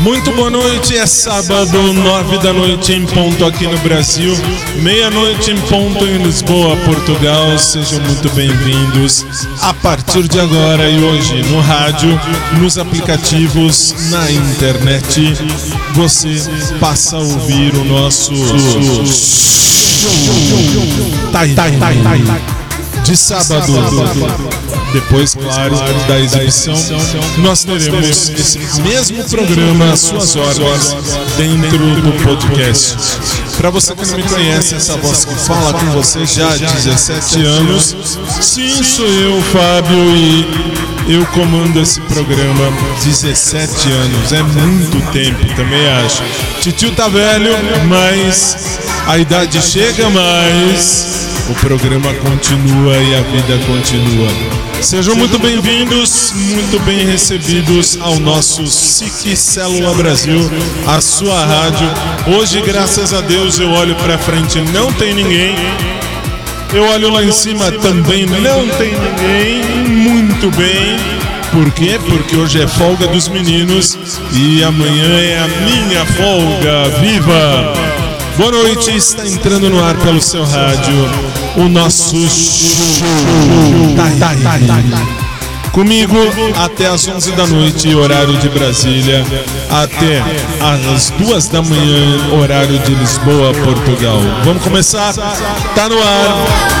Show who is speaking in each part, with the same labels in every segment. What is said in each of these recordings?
Speaker 1: Muito boa noite, é sábado, nove da noite em ponto aqui no Brasil, meia-noite em ponto em Lisboa, Portugal. Sejam muito bem-vindos a partir de agora e hoje no rádio, nos aplicativos, na internet. Você passa a ouvir o nosso. De sábado depois, claro, da exibição, nós teremos esse mesmo programa às suas horas dentro do podcast. Para você que não me conhece, essa voz que fala com você já há 17 anos, sim, sou eu, Fábio, e eu comando esse programa 17 anos. É muito tempo, também acho. Titio tá velho, mas a idade chega, mas o programa continua e a vida continua. Sejam muito bem-vindos, muito bem recebidos ao nosso SIC Célula Brasil, a sua rádio. Hoje, graças a Deus, eu olho para frente, não tem ninguém. Eu olho lá em cima, também não tem ninguém. Muito bem. Por quê? Porque hoje é folga dos meninos e amanhã é a minha folga. Viva! Boa noite, está entrando no ar pelo seu rádio o nosso Comigo até às 11 da noite, horário de Brasília, até às 2 da manhã, horário de Lisboa, Portugal. Vamos começar? Tá no ar.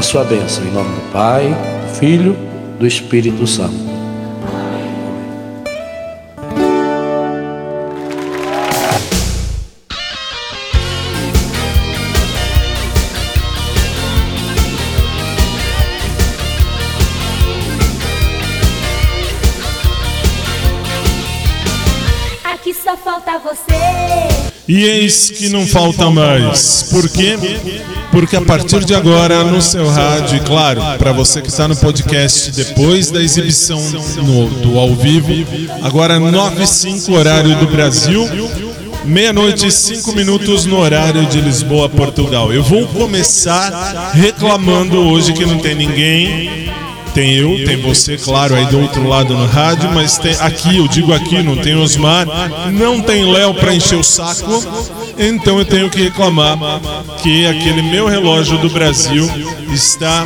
Speaker 2: a sua bênção, em nome do Pai, do Filho, do Espírito Santo.
Speaker 1: E eis que não falta mais. Por quê? Porque a partir de agora, no seu rádio, e claro, para você que está no podcast depois da exibição no, do ao vivo, agora 9 e 5 horário do Brasil, meia-noite e 5 minutos no horário de Lisboa, Portugal. Eu vou começar reclamando hoje que não tem ninguém. Tem eu, tem você, claro, aí do outro lado no rádio, mas tem aqui, eu digo aqui, não tem Osmar, não tem Léo para encher o saco, então eu tenho que reclamar que aquele meu relógio do Brasil está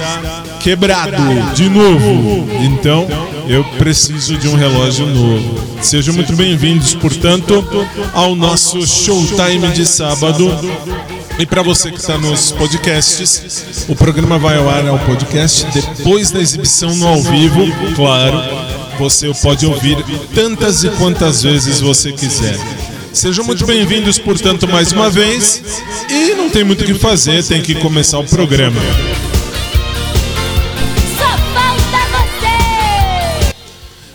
Speaker 1: quebrado de novo. Então eu preciso de um relógio novo. Sejam muito bem-vindos, portanto, ao nosso showtime de sábado e para você que está nos podcasts, o programa vai ao ar ao podcast depois da exibição no ao vivo, claro. Você pode ouvir tantas e quantas vezes você quiser. Sejam muito bem-vindos, portanto, mais uma vez. E não tem muito o que fazer, tem que começar o programa.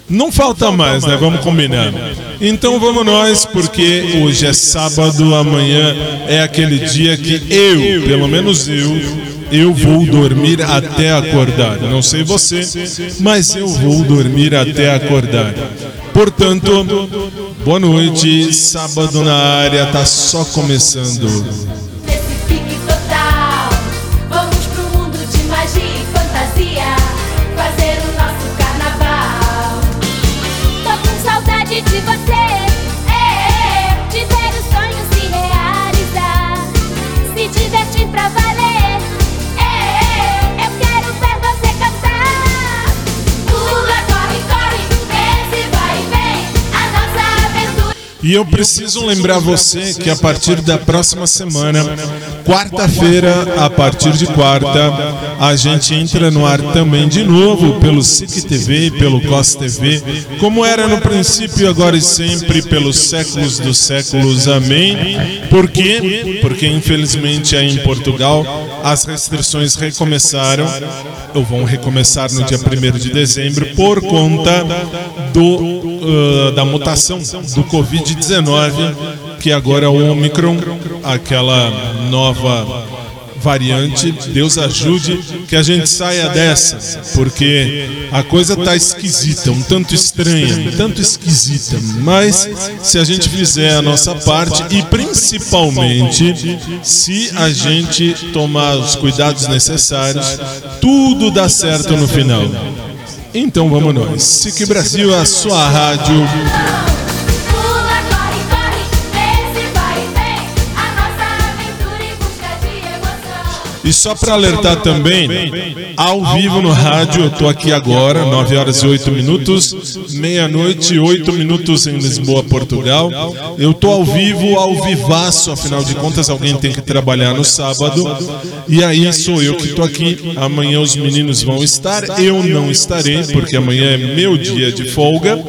Speaker 1: Não falta mais, né? Vamos combinar. Então vamos nós, porque hoje é sábado, amanhã é aquele dia que eu, pelo menos eu, eu vou dormir até acordar. Não sei você, mas eu vou dormir até acordar. Portanto, boa noite, sábado na área, tá só começando. E eu preciso lembrar você que a partir da próxima semana, quarta-feira, a partir de quarta, a gente entra no ar também de novo pelo SIC TV e pelo COS TV, como era no princípio, agora e sempre, pelos séculos dos séculos. Amém. Por quê? Porque infelizmente aí em Portugal as restrições recomeçaram, ou vão recomeçar no dia 1 de dezembro, por conta do uh, da mutação do Covid-19, que agora é o Omicron, aquela nova variante. Deus ajude que a gente saia dessa, porque a coisa tá esquisita, um tanto estranha, um tanto esquisita. Mas se a gente fizer a nossa parte e principalmente se a gente tomar os cuidados necessários, tudo dá certo no final. Então vamos nós. SIC Brasil, a sua rádio. E só para alertar também, ao vivo no rádio, eu estou aqui agora, 9 horas e 8 minutos, meia-noite e 8 minutos em Lisboa, Portugal. Eu estou ao vivo, ao vivaço, afinal de contas alguém tem que trabalhar no sábado. E aí sou eu que estou aqui. Amanhã os meninos vão estar, eu não estarei, porque amanhã é meu dia de folga.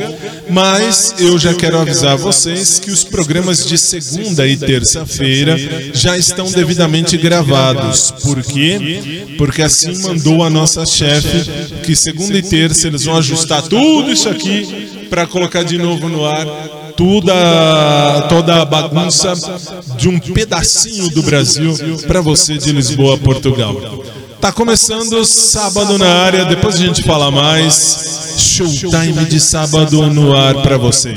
Speaker 1: Mas eu já quero avisar vocês que os programas de segunda e terça-feira já estão devidamente gravados por quê? Porque assim mandou a nossa chefe que segunda e terça eles vão ajustar tudo isso aqui para colocar de novo no ar toda, toda a bagunça de um pedacinho do Brasil para você de Lisboa, Portugal. Tá começando sábado na área, depois a gente fala mais. Showtime de sábado no ar para você.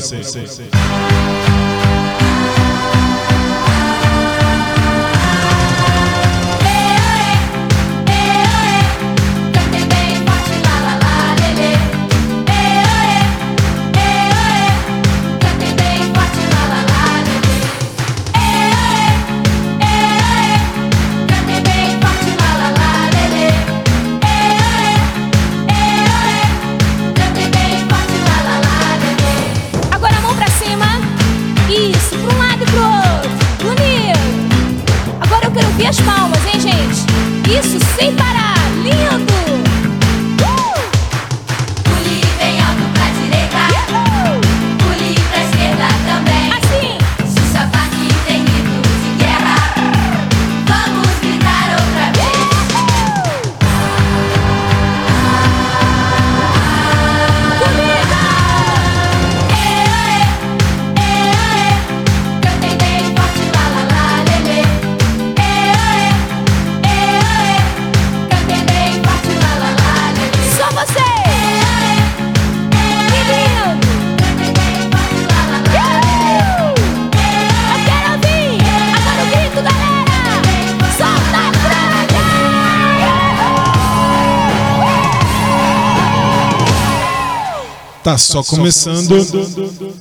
Speaker 1: Tá só começando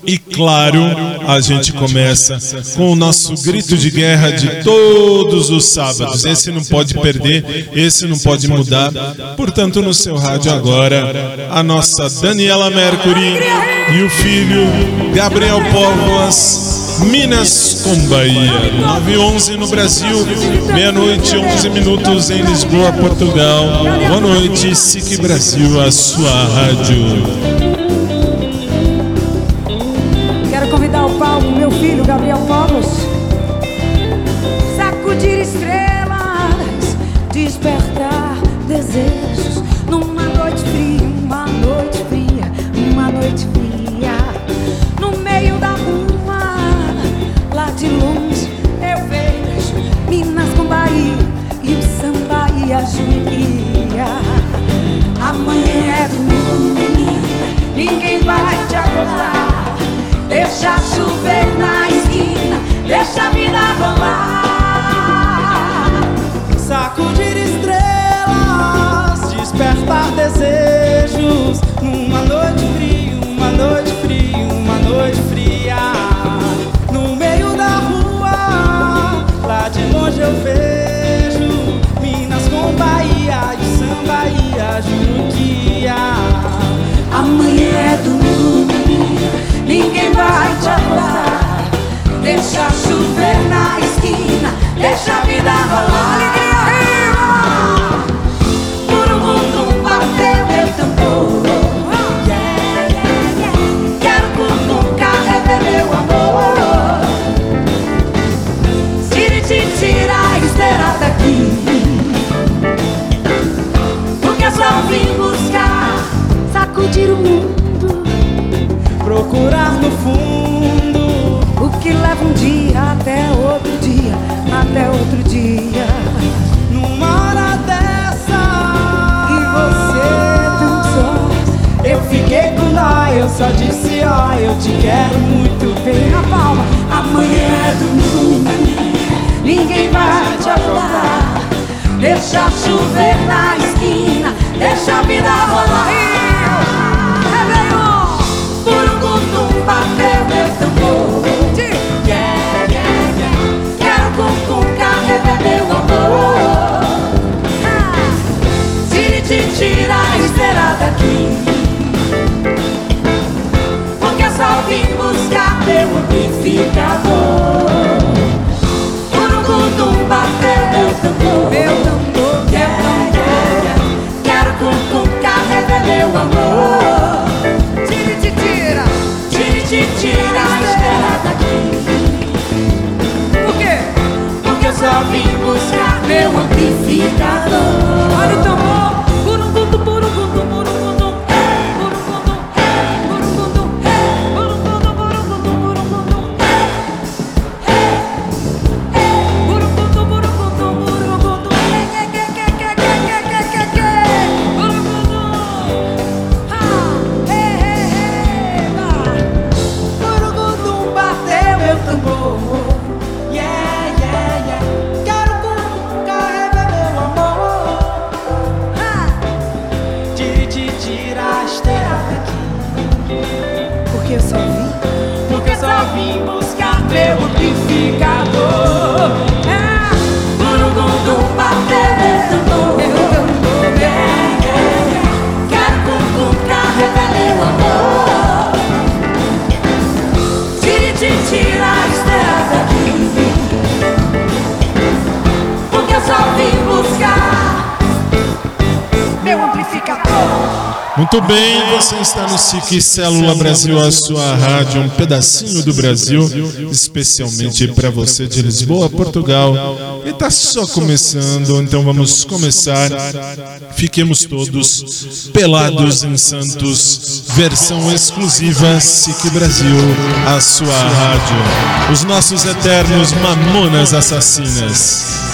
Speaker 1: e claro, a gente começa com o nosso grito de guerra de todos os sábados. Esse não pode perder, esse não pode mudar. Portanto, no seu rádio agora, a nossa Daniela Mercury e o filho Gabriel Póvoas, Minas com Bahia. 9 e 11 no Brasil, meia-noite, 11 minutos em Lisboa, Portugal. Boa noite, SIC Brasil, a sua rádio.
Speaker 3: Deixa chover na esquina, deixa a vida rolar.
Speaker 4: Sacudir estrelas, despertar desejos. Numa noite fria, uma noite fria, uma noite fria. No meio da rua, lá de longe eu vejo Minas com Bahia, e samba e a juruquia
Speaker 3: Amanhã é domingo, ninguém vai te acordar. Deixa chover na esquina, deixa a vida rolar.
Speaker 4: Procurar no fundo
Speaker 3: O que leva um dia até outro dia, até outro dia.
Speaker 4: Numa hora dessa
Speaker 3: E você dançou.
Speaker 4: Eu fiquei com dó, eu só disse ó, eu te quero muito bem
Speaker 3: na palma, amanhã é domingo. Ninguém vai te acordar. Deixa chover na esquina, deixa a vida rolar. Meu amor. Tire, te tira. Tire, te tira só vim buscar meu amplificador. Olha o tambor. Porque eu só vim, porque eu só vim buscar teu
Speaker 1: Muito bem, você está no SIC Célula Brasil, a sua rádio, um pedacinho do Brasil, especialmente para você de Lisboa, Portugal. E está só começando, então vamos começar. Fiquemos todos pelados em Santos, versão exclusiva SIC Brasil, a sua rádio. Os nossos eternos mamonas assassinas.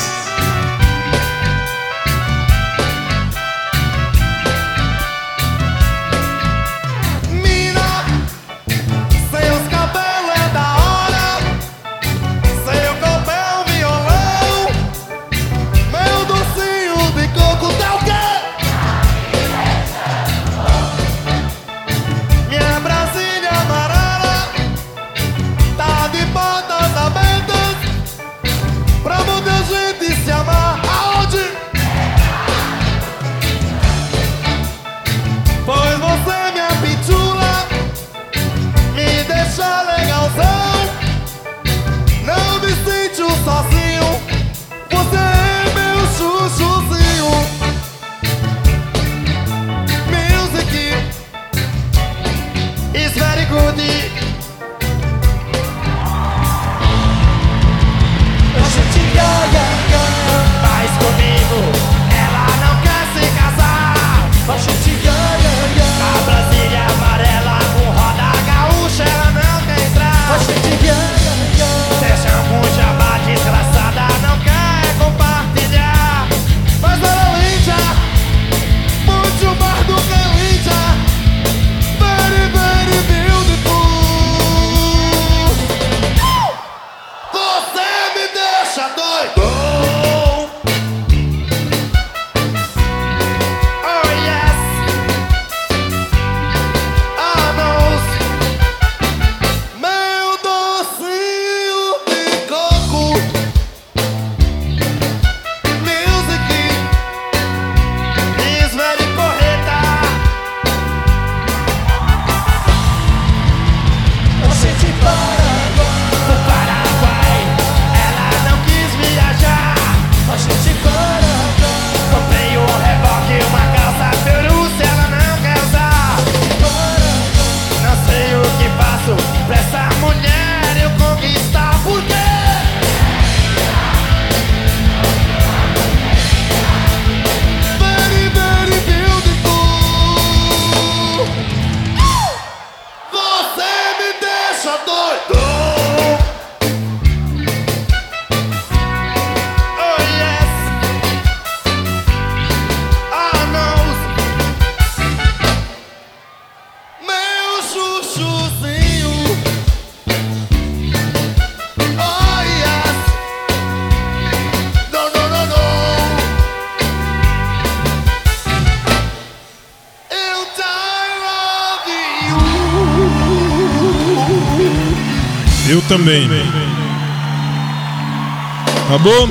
Speaker 1: Acabou?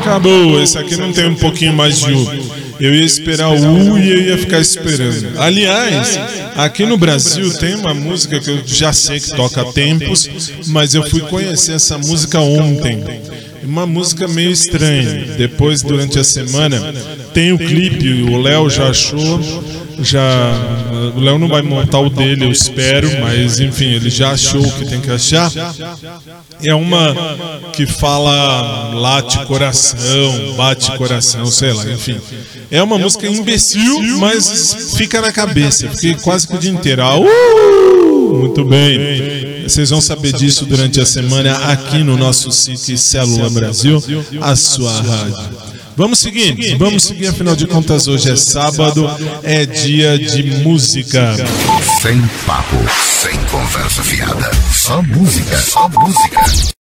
Speaker 1: Acabou. Esse aqui não tem um pouquinho mais de U. Eu ia esperar o U e eu ia ficar esperando. Aliás, aqui no Brasil tem uma música que eu já sei que toca há tempos, mas eu fui conhecer essa música ontem. Uma música meio estranha. Depois, durante a semana, tem o clipe, o Léo já achou. Já. O Léo não vai montar o dele, eu espero, mas enfim, ele já achou o que tem que achar. É uma que fala late coração, bate coração, sei lá, enfim. É uma música imbecil, mas fica na cabeça, fiquei quase que o dia inteiro. Ah, uh! Muito bem. Vocês vão saber disso durante a semana aqui no nosso site Célula Brasil, a sua rádio. Vamos seguir, vamos seguir, afinal de contas, hoje é sábado, é dia de música.
Speaker 5: Sem papo, sem conversa fiada. Só música, só música.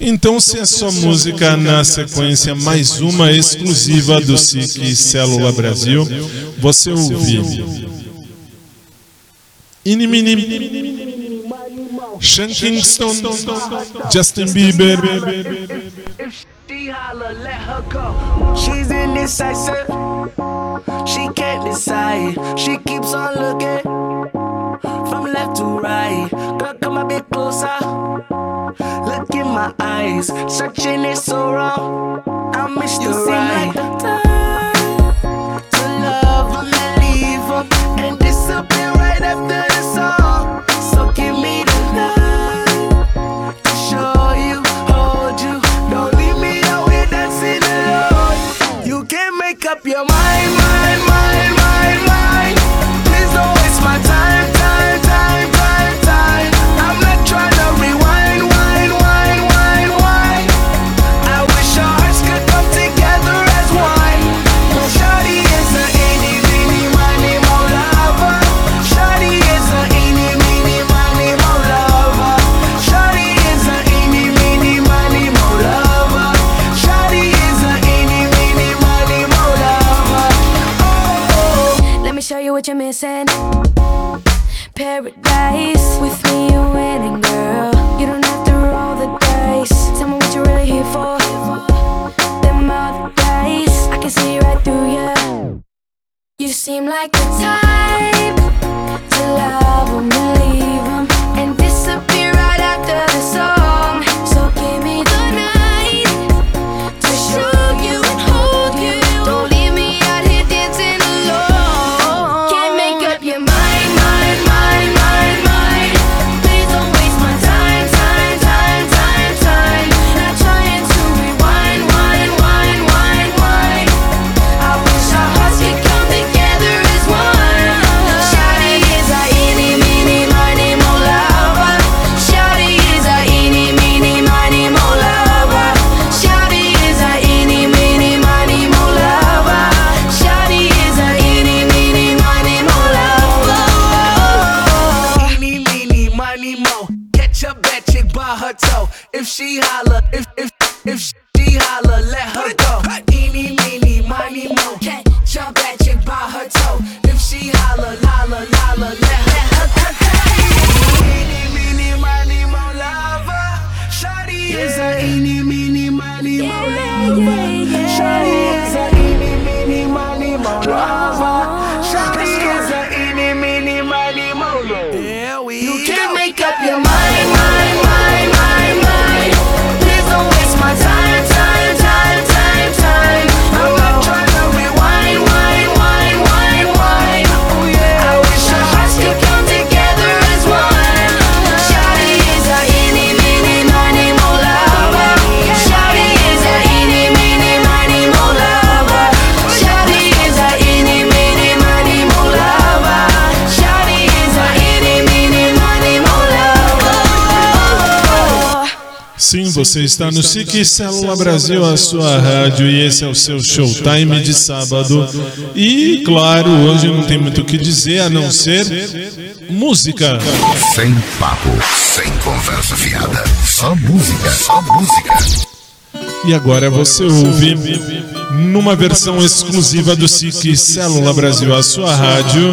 Speaker 1: Então, se é só música, na sequência, mais uma exclusiva do SIC Célula Brasil, você ouve. Inimini, Sean Kingston, Justin Bieber.
Speaker 6: She holla, let her go. She's indecisive. She can't decide. She keeps on looking from left to right. Girl, come a bit closer. Look in my eyes. Searching is so wrong. I miss
Speaker 3: You
Speaker 6: the right
Speaker 3: like the
Speaker 6: time to love and leave 'em.
Speaker 7: and disappear right after the song. So give me the up your
Speaker 3: seem like the type
Speaker 7: she
Speaker 1: holla. Você está no SIC Célula Brasil, a sua rádio, e esse é o seu showtime de sábado. E, claro, hoje não tem muito o que dizer a não ser música.
Speaker 5: Sem papo, sem conversa fiada. Só música, só música.
Speaker 1: E agora você ouve, numa versão exclusiva do SIC Célula Brasil, a sua rádio,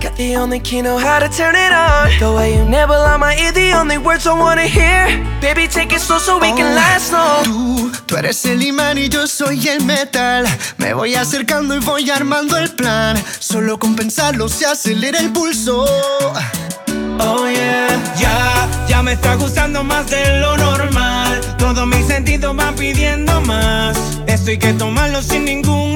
Speaker 7: Got the only key, know how to turn it on. The way you on my ear, the only words I wanna hear. Baby, take it slow so we can last long.
Speaker 8: Tú, tú eres el imán y yo soy el metal. Me voy acercando y voy armando el plan. Solo con pensarlo se acelera el pulso.
Speaker 6: Oh yeah, ya, ya me está gustando más de lo normal. Todos mis sentidos van pidiendo más. Esto hay que tomarlo sin ningún.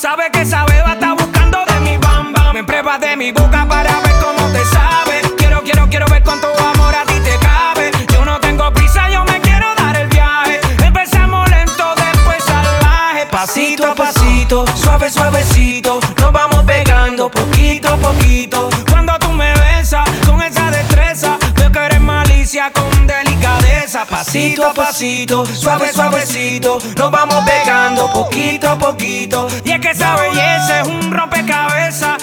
Speaker 6: Sabe que esa beba está buscando de mi bamba. Me pruebas de mi boca para ver cómo te sabe. Quiero, quiero, quiero ver cuánto amor a ti te cabe. Yo no tengo prisa, yo me quiero dar el viaje. Empezamos lento, después salvaje. Pasito a pasito, suave, suavecito. Delicadeza. Pasito a pasito, suave, suavecito. Nos vamos pegando poquito a poquito. Y es que esa belleza es un rompecabezas.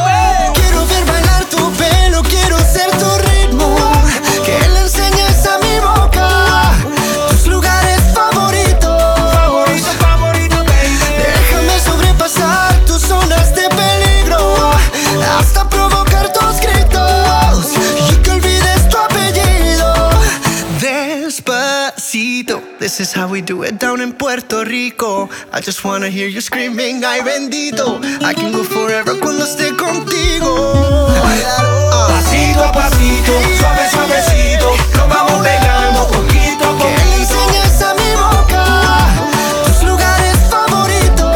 Speaker 8: is how we do it down in Puerto Rico. I just wanna hear you screaming, ay bendito. I can go forever cuando esté contigo.
Speaker 6: Pasito a pasito, suave, suavecito. Nos vamos pegando poquito a
Speaker 8: Que
Speaker 6: poquito.
Speaker 8: enseñes a mi boca tus lugares favoritos.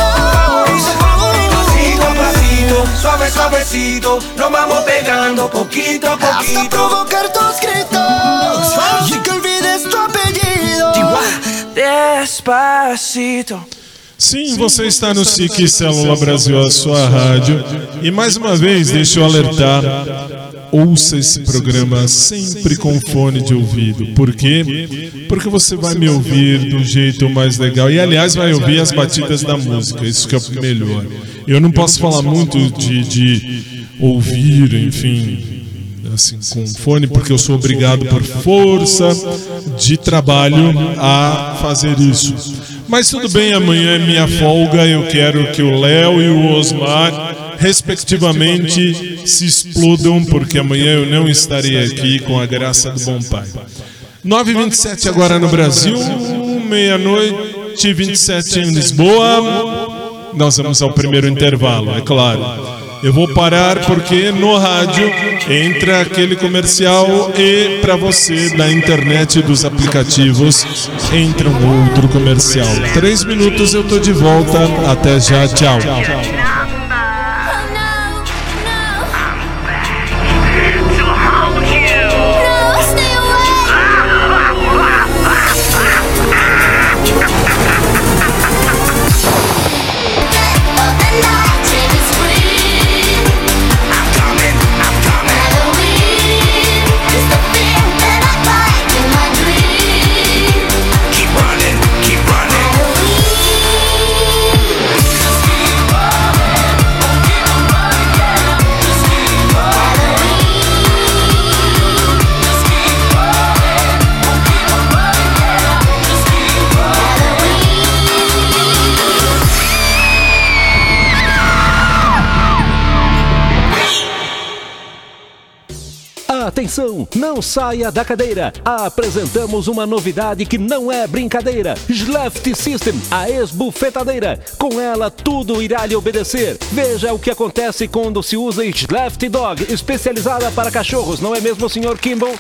Speaker 6: Pasito a pasito, suave, suavecito. Nos vamos pegando poquito a
Speaker 8: Hasta
Speaker 6: poquito.
Speaker 8: provocar tus gritos y que olvides tu apellido.
Speaker 7: Despacito.
Speaker 1: Sim, você está no SIC Célula Brasil, a sua rádio. E mais uma vez, deixa eu alertar: ouça esse programa sempre com fone de ouvido. Por quê? Porque você vai me ouvir do jeito mais legal. E aliás, vai ouvir as batidas da música, isso que é o melhor. Eu não posso falar muito de, de ouvir, enfim, assim, com fone, porque eu sou obrigado por força de trabalho a fazer isso. Mas tudo bem, amanhã é minha folga. Eu quero que o Léo e o Osmar, respectivamente, se explodam, porque amanhã eu não estarei aqui com a graça do bom pai. 9h27 agora no Brasil, meia-noite e 27 em Lisboa. Nós vamos ao primeiro intervalo, é claro. Eu vou parar porque no rádio entra aquele comercial e para você da internet dos aplicativos entra um outro comercial. Três minutos eu tô de volta. Até já, tchau.
Speaker 9: Não saia da cadeira. Apresentamos uma novidade que não é brincadeira. Sleft System, a esbufetadeira. Com ela tudo irá lhe obedecer. Veja o que acontece quando se usa Sleft Dog, especializada para cachorros, não é mesmo, Sr. Kimball?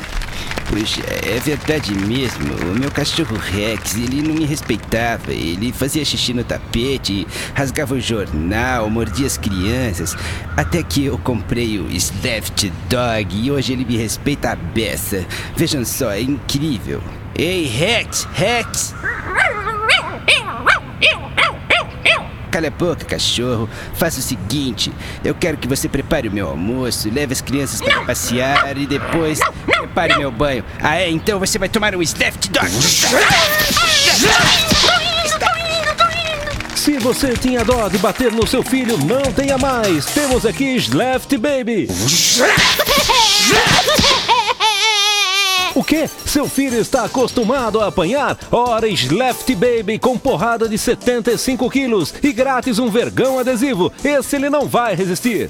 Speaker 10: Puxa, é verdade mesmo. O meu cachorro Rex, ele não me respeitava. Ele fazia xixi no tapete, rasgava o jornal, mordia as crianças. Até que eu comprei o Sleft Dog e hoje ele me respeita a beça. Vejam só, é incrível. Ei, Rex, Rex! Cala a boca, cachorro. Faça o seguinte: eu quero que você prepare o meu almoço, leve as crianças para passear e depois prepare meu banho. Ah, é? Então você vai tomar um Sleft Dog.
Speaker 9: Se você tinha dó de bater no seu filho, não tenha mais. Temos aqui Sleft Baby. O que? Seu filho está acostumado a apanhar? Ora, Sleft Baby com porrada de 75 quilos e grátis um vergão adesivo. Esse ele não vai resistir.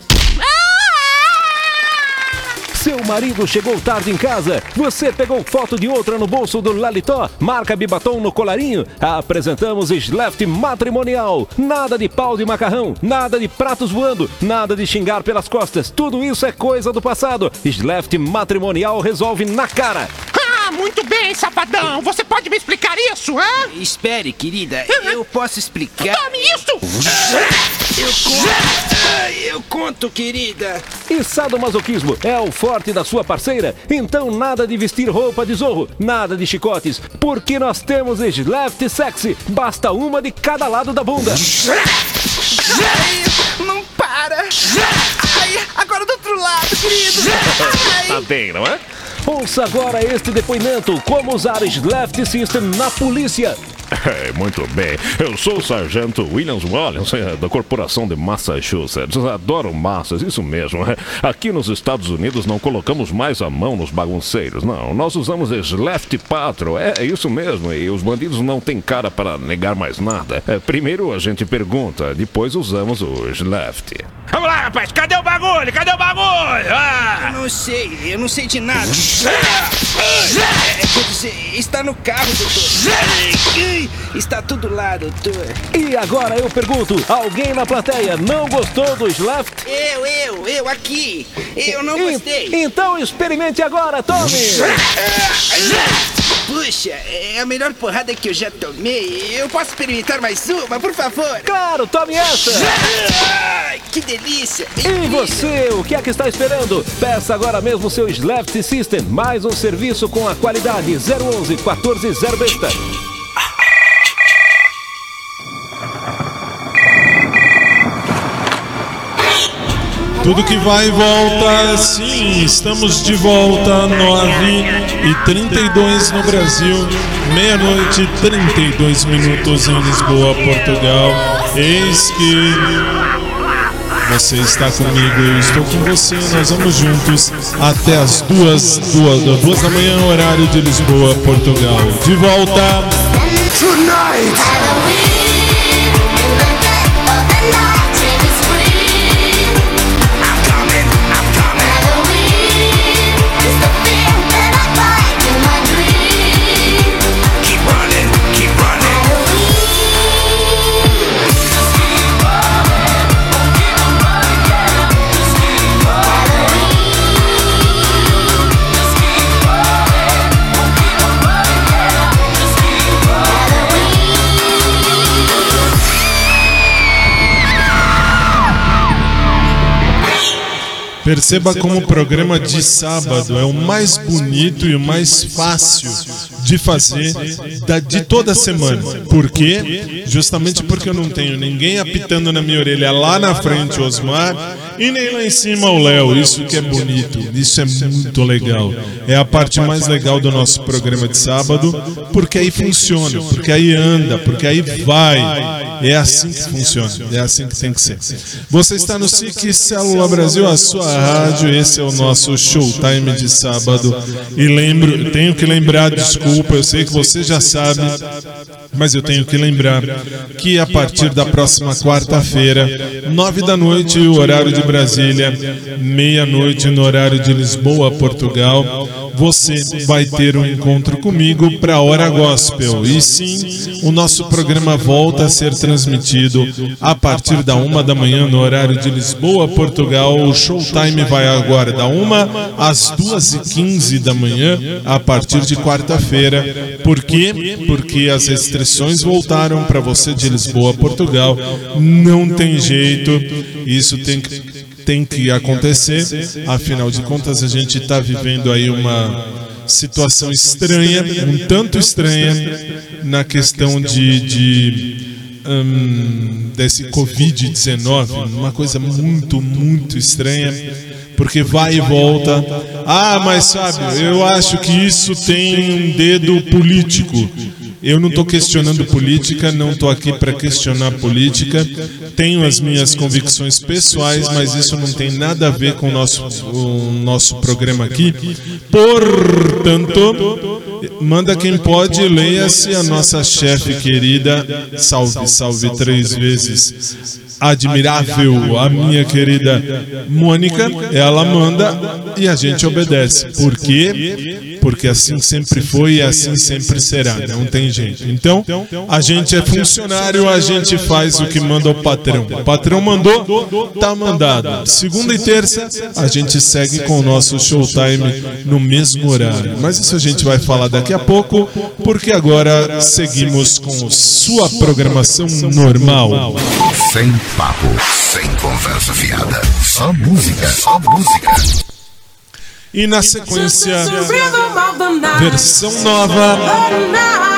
Speaker 9: Seu marido chegou tarde em casa. Você pegou foto de outra no bolso do Lalitó. Marca Bibatom no colarinho. Apresentamos Sleft Matrimonial. Nada de pau de macarrão. Nada de pratos voando. Nada de xingar pelas costas. Tudo isso é coisa do passado. Sleft Matrimonial resolve na cara.
Speaker 11: Ah, muito bem, safadão. Você pode me explicar isso, hã?
Speaker 10: Espere, querida. Eu posso explicar.
Speaker 11: Tome isso!
Speaker 10: Eu conto. Eu conto, querida.
Speaker 9: E sadomasoquismo é o forte da sua parceira? Então nada de vestir roupa de zorro, nada de chicotes, porque nós temos Sleft Sexy. Basta uma de cada lado da bunda.
Speaker 11: Ai, não para! Ai, agora do outro lado, querido!
Speaker 9: tá bem, não é? Ouça agora este depoimento: como usar Sleft System na polícia.
Speaker 12: É, muito bem. Eu sou o sargento Williams Wallace, é, da Corporação de Massachusetts. Adoro massas, isso mesmo. é. Aqui nos Estados Unidos não colocamos mais a mão nos bagunceiros, não. Nós usamos Left Patrol, é, é isso mesmo. E os bandidos não têm cara para negar mais nada. É, primeiro a gente pergunta, depois usamos o Left.
Speaker 11: Vamos lá, rapaz, cadê o bagulho? Cadê o bagulho? Ah!
Speaker 10: Eu não sei, eu não sei de nada. É, está no carro, doutor. Ai, Está tudo lá, doutor.
Speaker 9: E agora eu pergunto: alguém na plateia não gostou do Sleft?
Speaker 10: Eu, eu, eu aqui. Eu não gostei.
Speaker 9: Então experimente agora, tome!
Speaker 10: Puxa, é a melhor porrada que eu já tomei. Eu posso experimentar mais uma, por favor?
Speaker 9: Claro, tome essa!
Speaker 10: Ai, que delícia!
Speaker 9: E você, o que é que está esperando? Peça agora mesmo seu Sleft System, mais um serviço com a qualidade 011 14 besta.
Speaker 1: Tudo que vai e volta, sim, estamos de volta, 9 e 32 no Brasil, meia-noite e 32 minutos em Lisboa, Portugal. Eis que você está comigo, eu estou com você, nós vamos juntos até as duas, duas, duas da manhã, horário de Lisboa, Portugal. De volta! Perceba como o programa de sábado é o mais bonito e o mais fácil de fazer da, de toda semana. Por quê? Justamente porque eu não tenho ninguém apitando na minha orelha lá na frente, Osmar, e nem lá em cima o Léo. Isso que é bonito, isso é muito legal. É a parte mais legal do nosso programa de sábado, porque aí funciona, porque aí anda, porque aí vai. É assim que funciona, é assim que tem que ser. Você está no SIC Célula Brasil, a sua rádio, esse é o nosso showtime de sábado. E lembro, tenho que lembrar, desculpa, eu sei que você já sabe, mas eu tenho que lembrar que a partir da próxima quarta-feira, nove da noite, o horário de Brasília, meia-noite no horário de Lisboa, Portugal, você vai ter um encontro comigo para a Hora Gospel. E sim, o nosso programa volta a ser transmitido a partir da uma da manhã no horário de Lisboa, Portugal. O showtime vai agora da uma às duas e quinze da manhã, a partir de quarta-feira. Por quê? Porque as restrições voltaram para você de Lisboa, Portugal. Não tem jeito. Isso tem que tem que acontecer. Afinal de contas, a gente está vivendo aí uma situação estranha, um tanto estranha, na questão de, de hum, desse Covid-19, uma coisa muito, muito estranha. Porque vai e volta. Ah, mas sabe, eu acho que isso tem um dedo político. Eu não estou questionando política, não estou aqui para questionar política. Tenho as minhas convicções pessoais, mas isso não tem nada a ver com o nosso, o nosso programa aqui. Portanto, Manda quem pode, leia-se a nossa chefe querida. Salve, salve três vezes. Admirável, a minha querida Mônica, ela manda e a gente obedece. Por quê? Porque assim sempre foi e assim sempre será. Não tem jeito. Então, a gente é funcionário, a gente faz o que manda o patrão. O patrão mandou, tá mandado. Segunda e terça, a gente segue com o nosso showtime no mesmo horário. Mas isso a gente vai falar daqui a pouco, porque agora seguimos com sua programação normal.
Speaker 5: Sem papo, sem conversa fiada. Só música, só música.
Speaker 1: E na sequência, versão nova,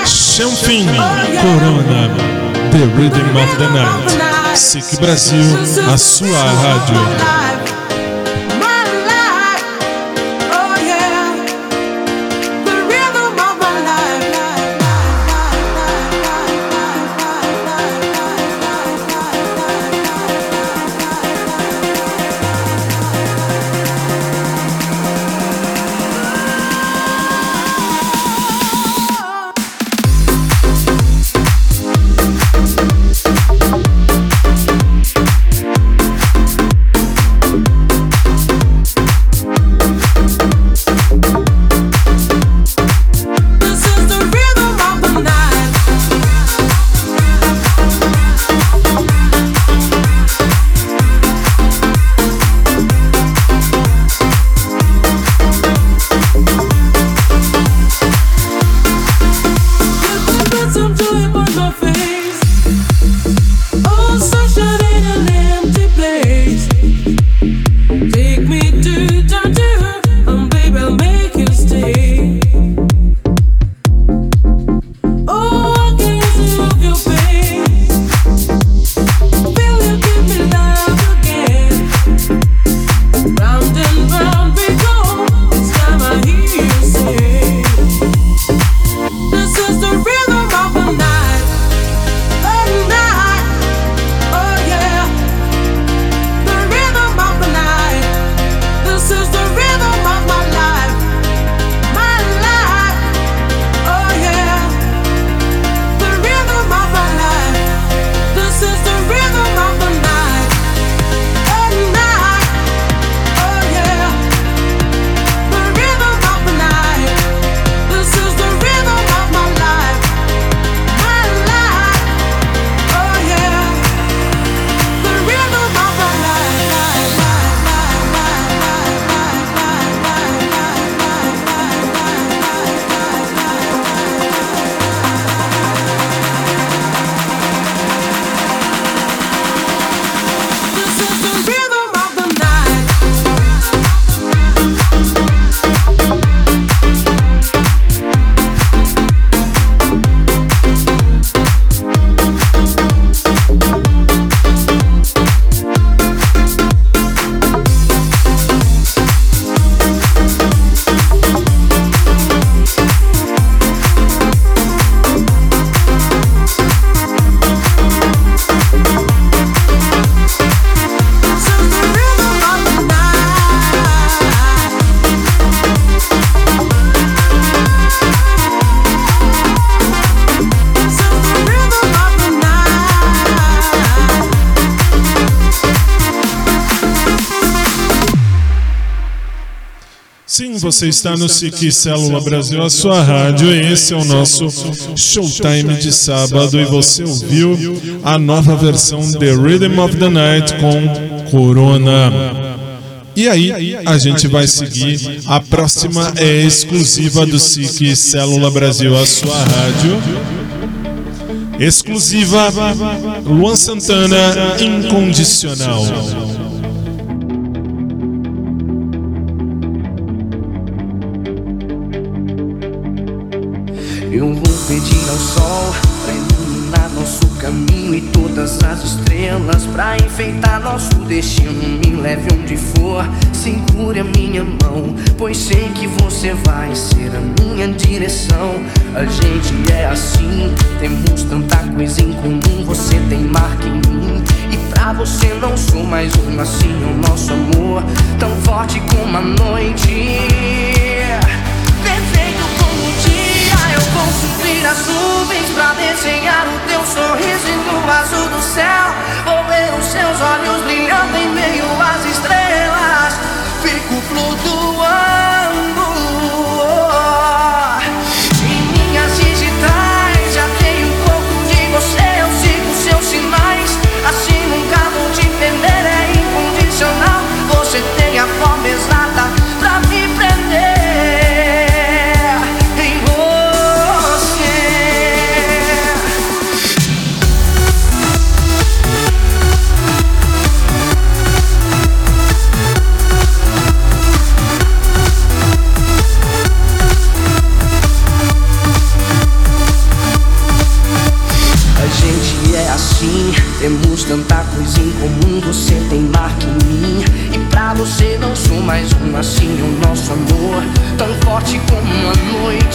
Speaker 1: Chanfin Corona, The Rhythm of the Night. SIC Brasil, a sua rádio. Você está no SIC Célula Brasil, a sua rádio. Esse é o nosso Showtime de sábado e você ouviu a nova versão The Rhythm of the Night com Corona. E aí, a gente vai seguir. A próxima é exclusiva do SIC Célula Brasil, a sua rádio. Exclusiva Luan Santana Incondicional.
Speaker 7: Ao sol pra iluminar nosso caminho e todas as estrelas pra enfeitar nosso destino. Me leve onde for, segure a minha mão, pois sei que você vai ser a minha direção. A gente é assim, temos tanta coisa em comum. Você tem marca em mim e pra você não sou mais um. Assim o nosso amor, tão forte como a noite, dia. vou subir as nuvens pra desenhar o teu sorriso e no azul do céu. Vou ver os seus olhos brilhando em meio às estrelas. Fico flutuando. Forte como a noite.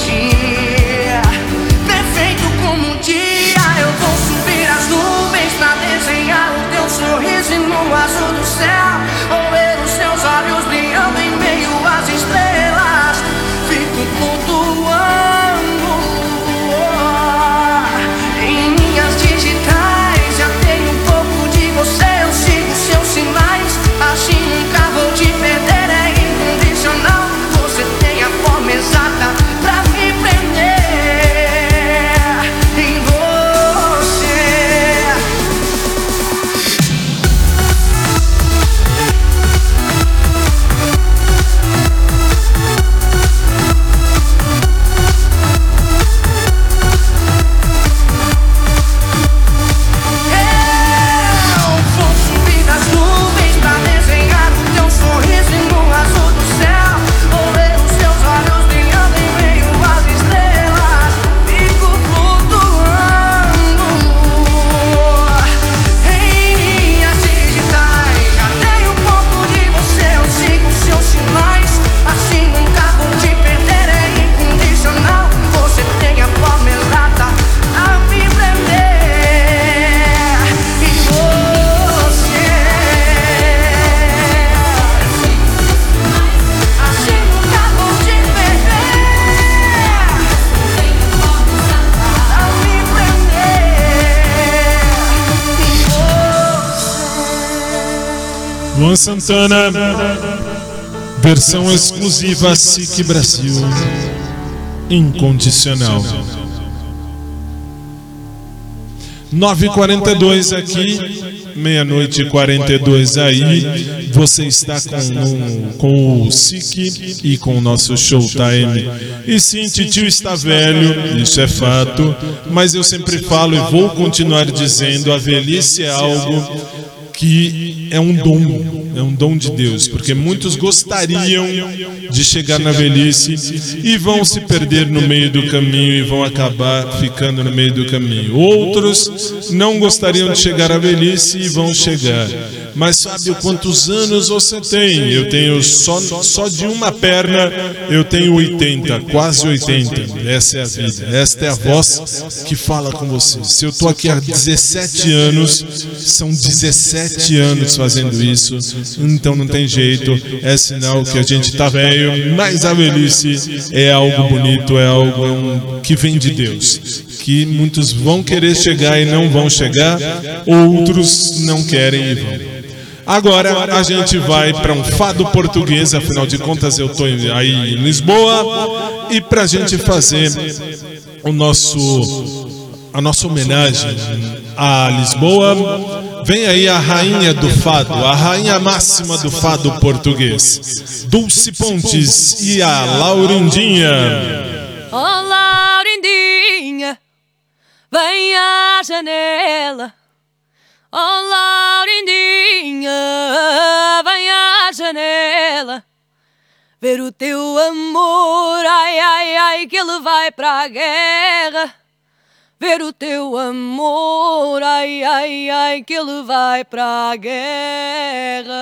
Speaker 1: Santana, versão exclusiva SIC Brasil, incondicional. 9h42 aqui, meia-noite e 42 aí. Você está com, com o SIC e com o nosso Showtime. E sim, titio está velho, isso é fato, mas eu sempre falo e vou continuar dizendo: a velhice é algo que é um dom, é um dom de Deus, porque muitos gostariam de chegar na velhice e vão se perder no meio do caminho e vão acabar ficando no meio do caminho. Outros não gostariam de chegar à velhice e vão chegar. Mas sabe quantos anos você tem? Eu tenho só, só de uma perna, eu tenho 80, quase 80. Essa é a vida, esta é a voz que fala com você. Se eu estou aqui há 17 anos, são 17 anos fazendo isso, então não tem jeito, é sinal que a gente está velho, mas a velhice é algo bonito, é algo é que vem de Deus. Que muitos vão querer chegar e não vão chegar, outros não querem e vão. Agora a gente vai para um fado português, afinal de contas eu estou aí em Lisboa, e para a gente fazer o nosso a nossa homenagem a Lisboa, vem aí a rainha do fado, a rainha máxima do fado português, Dulce Pontes e a Laurindinha.
Speaker 13: Oh, Laurindinha, vem à janela. Oh, Laurindinha, vem à janela. Ver o teu amor, ai, ai, ai, que ele vai para a guerra. Ver o teu amor, ai, ai, ai, que ele vai para a guerra.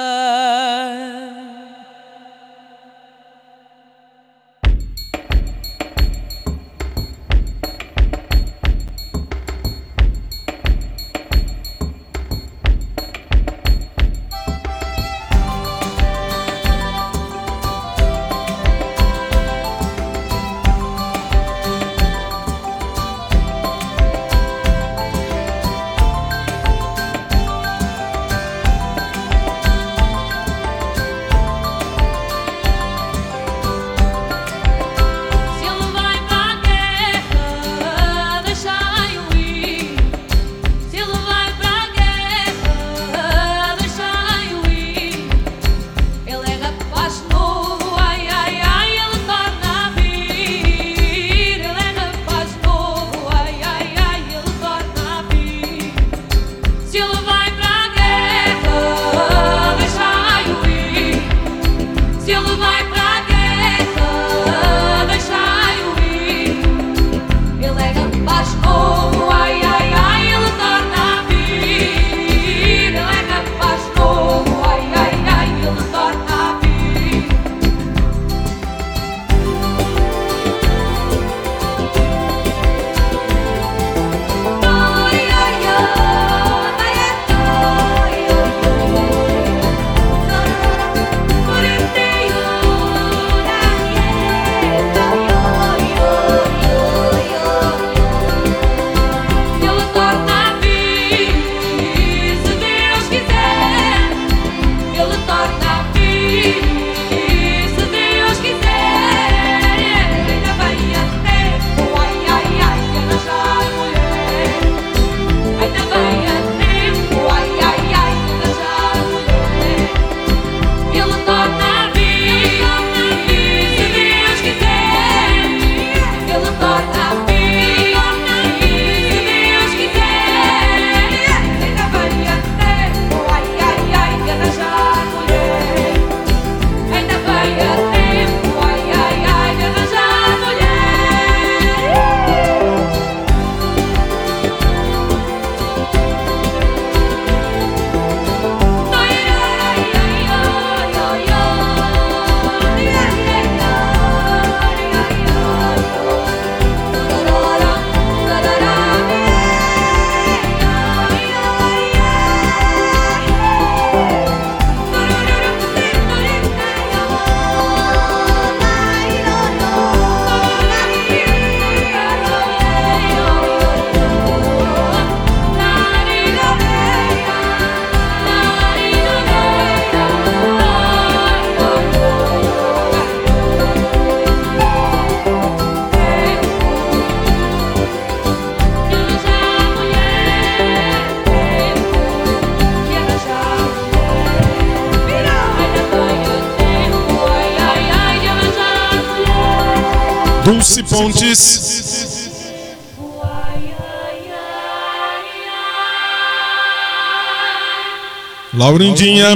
Speaker 1: Laurindinha.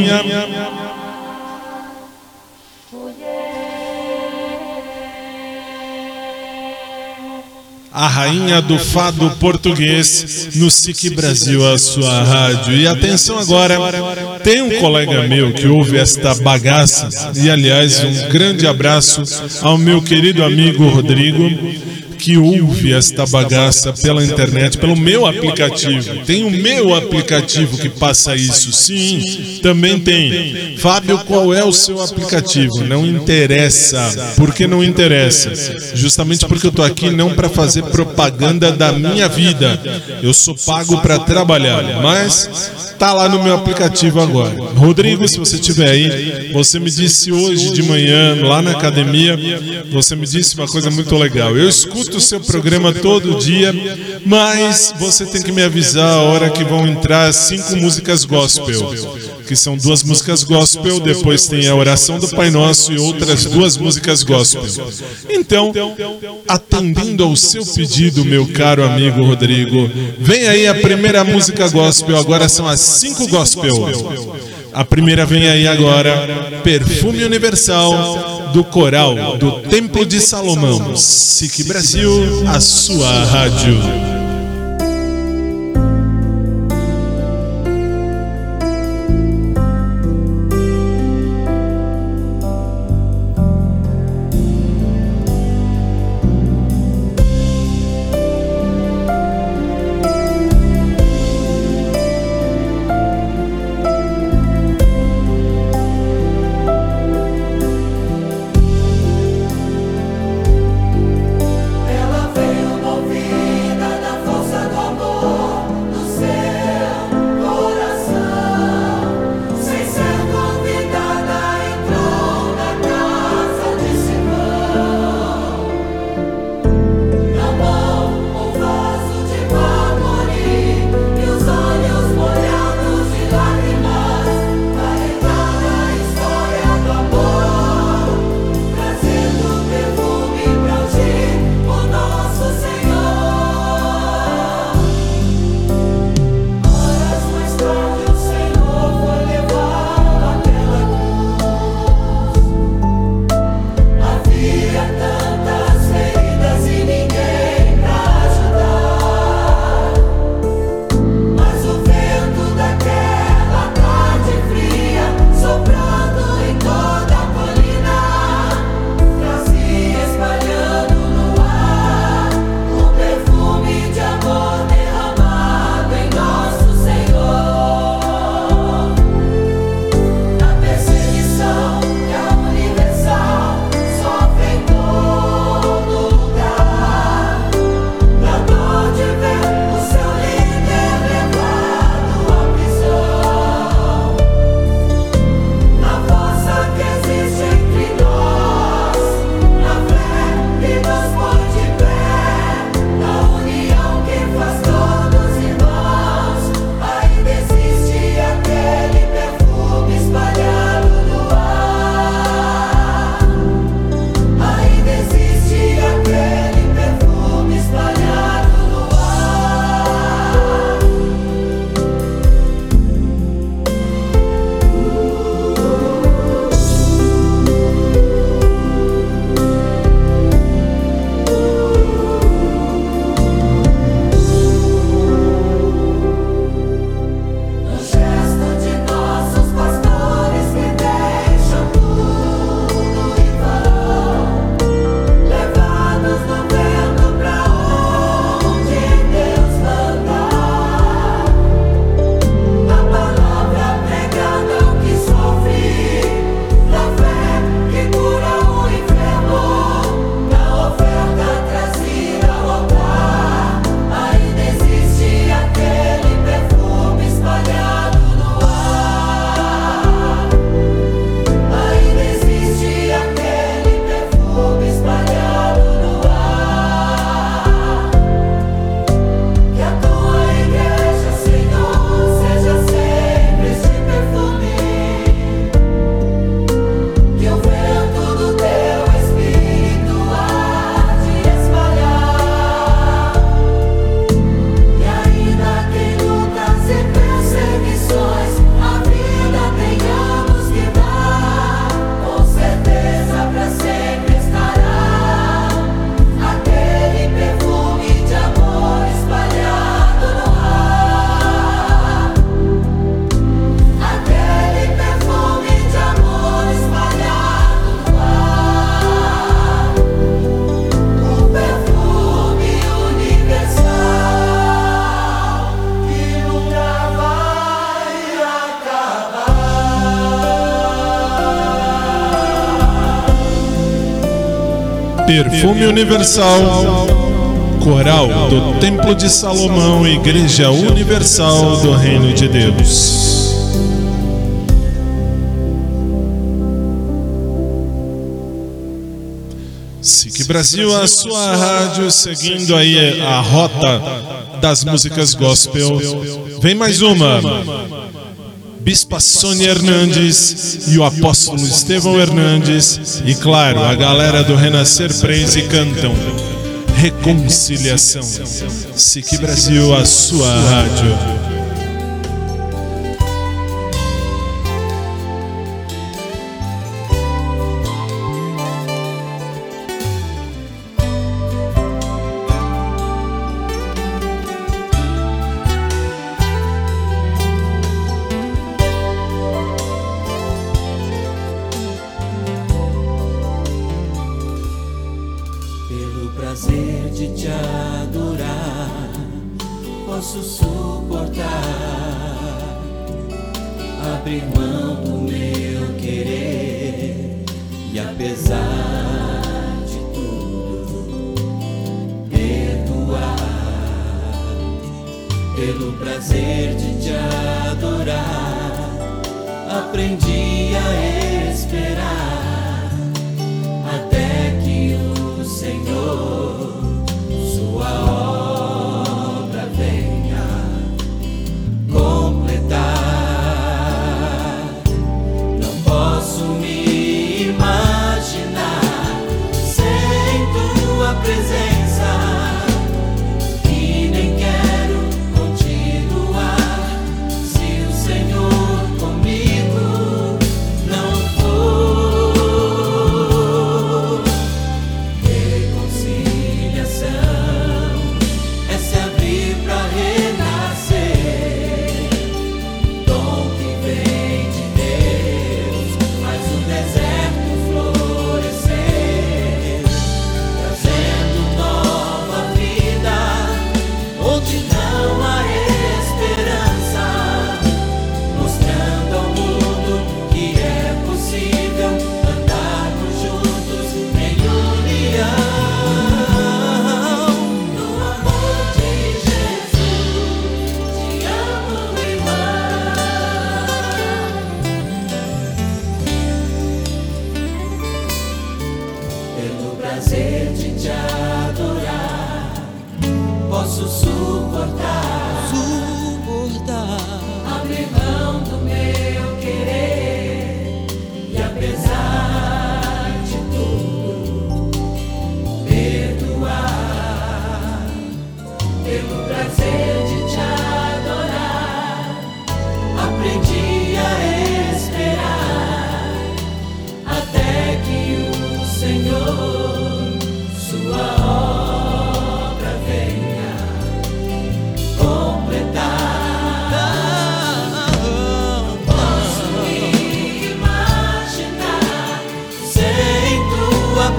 Speaker 1: A rainha do fado português no SIC Brasil, a sua rádio. E atenção agora, tem um colega meu que ouve esta bagaça. E aliás, um grande abraço ao meu querido amigo Rodrigo, que ouve esta bagaça pela internet, pelo meu aplicativo. Tem o meu aplicativo que passa isso. Sim, também tem. Fábio, qual é o seu aplicativo? Não interessa. Por que não interessa? Justamente porque eu tô aqui não para fazer propaganda da minha vida. Eu sou pago para trabalhar, mas tá lá no meu aplicativo agora. Rodrigo, se você estiver aí, você me disse hoje de manhã lá na academia, você me disse uma coisa muito legal. Eu escuto o seu programa todo dia, mas você tem que me avisar a hora que vão entrar cinco músicas gospel, que são duas músicas gospel, depois tem a oração do Pai Nosso e outras duas músicas gospel. Então, atendendo ao seu pedido, meu caro amigo Rodrigo, vem aí a primeira música gospel, agora são as cinco gospel. A primeira vem aí agora, Perfume Universal, do coral do Templo de Salomão. SIC Brasil, a sua rádio. Perfume Universal, coral do Templo de Salomão, Igreja Universal do Reino de Deus. SIC Brasil, a sua rádio, seguindo aí a rota das músicas gospel. Vem mais uma. Bispa Sônia Hernandes e o apóstolo Estevão Hernandes e, claro, a galera do Renascer Praise cantam Reconciliação. Sique Brasil, a sua rádio.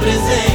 Speaker 14: presente.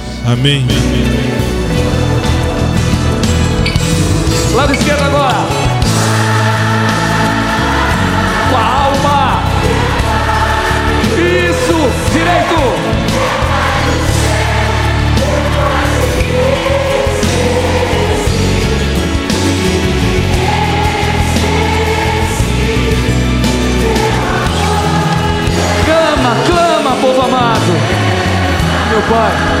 Speaker 1: Amém.
Speaker 14: Lado esquerdo agora. Com a alma. Isso. Direito. Clama, clama, povo amado. Meu Pai.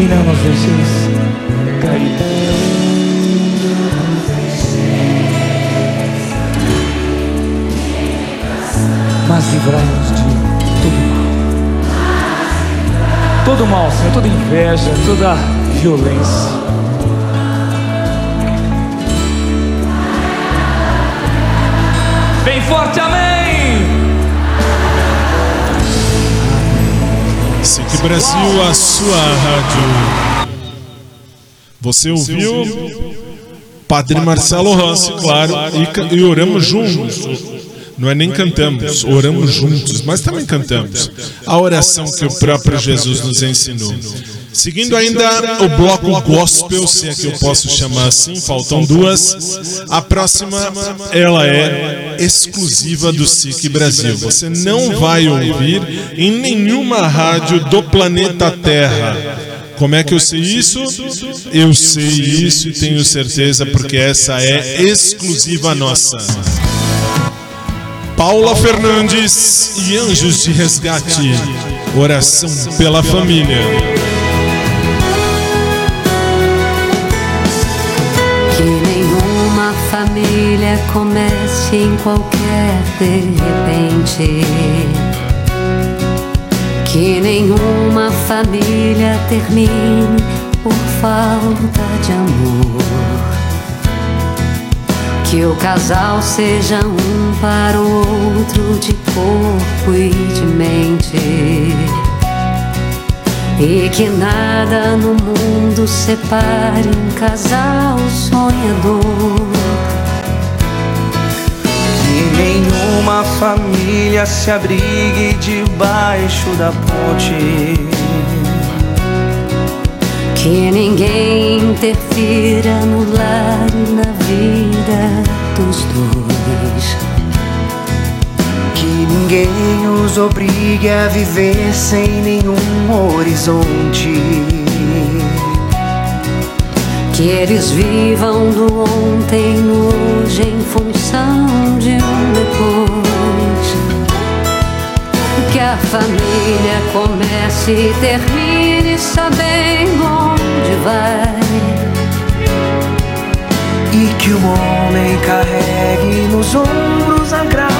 Speaker 14: E não nos deixeis cair. Mas livrai-nos de todo mal. Todo mal, Senhor, toda inveja, toda violência. Bem forte, amém!
Speaker 1: SIC Brasil, a sua rádio. Você ouviu Padre Marcelo Rossi, claro, e, e oramos juntos. Não é nem cantamos, oramos juntos, mas também cantamos. A oração que o próprio Jesus nos ensinou. Seguindo ainda o bloco gospel, se é que eu posso chamar assim, faltam duas. A próxima, ela é exclusiva do SIC Brasil. Você não vai ouvir em nenhuma rádio do planeta Terra. Como é que eu sei isso? Eu sei isso e tenho certeza porque essa é exclusiva nossa. Paula Fernandes e Anjos de Resgate. Oração pela família.
Speaker 15: Família comece em qualquer de repente. Que nenhuma família termine por falta de amor. Que o casal seja um para o outro de corpo e de mente. E que nada no mundo separe um casal sonhador.
Speaker 16: Que nenhuma família se abrigue debaixo da ponte.
Speaker 15: Que ninguém interfira no lar e na vida dos dois.
Speaker 16: Que ninguém os obrigue a viver sem nenhum horizonte.
Speaker 15: Que eles vivam do ontem no hoje em função de um depois. Que a família comece e termine sabendo onde vai.
Speaker 16: E que o homem carregue nos ombros a graça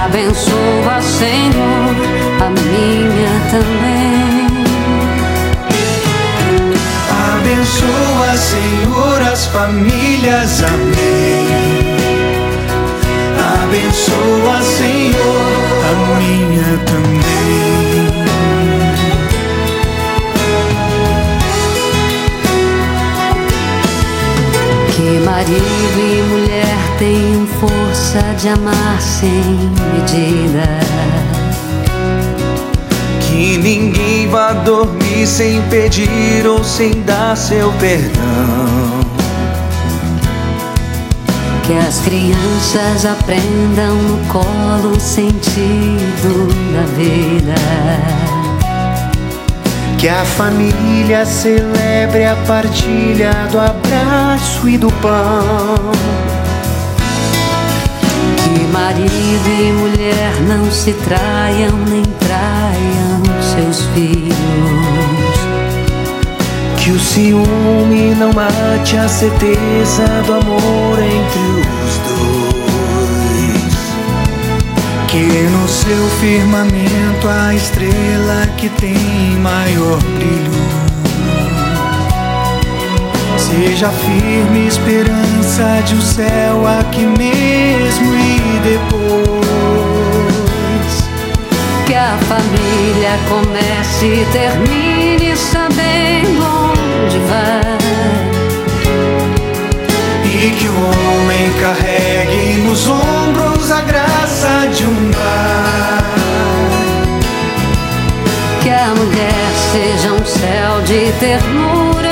Speaker 15: Abençoa, Senhor, a minha também.
Speaker 16: Abençoa, Senhor, as famílias. Amém. Abençoa, Senhor, a minha também.
Speaker 15: Que marido e mulher tenham força de amar sem medida.
Speaker 16: Que ninguém vá dormir sem pedir ou sem dar seu perdão.
Speaker 15: Que as crianças aprendam no colo o sentido da vida.
Speaker 16: Que a família celebre a partilha do abraço e do pão.
Speaker 15: Que marido e mulher não se traiam nem traiam seus filhos.
Speaker 16: Que o ciúme não mate a certeza do amor entre os dois. Que no seu firmamento a estrela que tem maior brilho seja firme esperança de um céu aqui mesmo e depois.
Speaker 15: Que a família comece e termine sabendo onde vai.
Speaker 16: E que o homem carregue nos ombros a graça de um pai.
Speaker 15: Que a mulher seja um céu de ternura,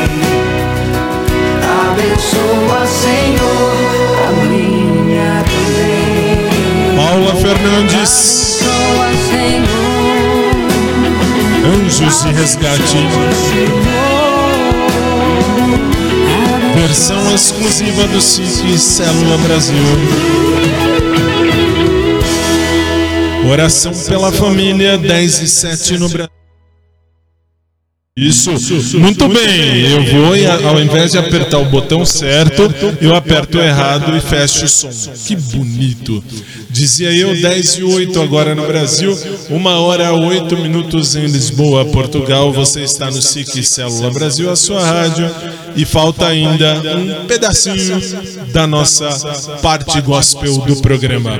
Speaker 16: Abençoa, Senhor, a minha também.
Speaker 1: Paula Fernandes.
Speaker 15: Abençoa, Senhor.
Speaker 1: Anjos de Resgate. Versão exclusiva do SIC Célula Brasil. Oração pela família 10 e 7 no Brasil. Isso, muito bem. Eu vou, e ao invés de apertar o botão certo, eu aperto errado e fecho o som. Que bonito. Dizia eu, 10 e 8 agora no Brasil, uma hora 8 minutos em Lisboa, Portugal. Você está no SIC Célula Brasil, a sua rádio, e falta ainda um pedacinho da nossa parte gospel do programa.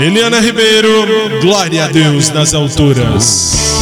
Speaker 1: Eliana Ribeiro, glória a Deus nas alturas.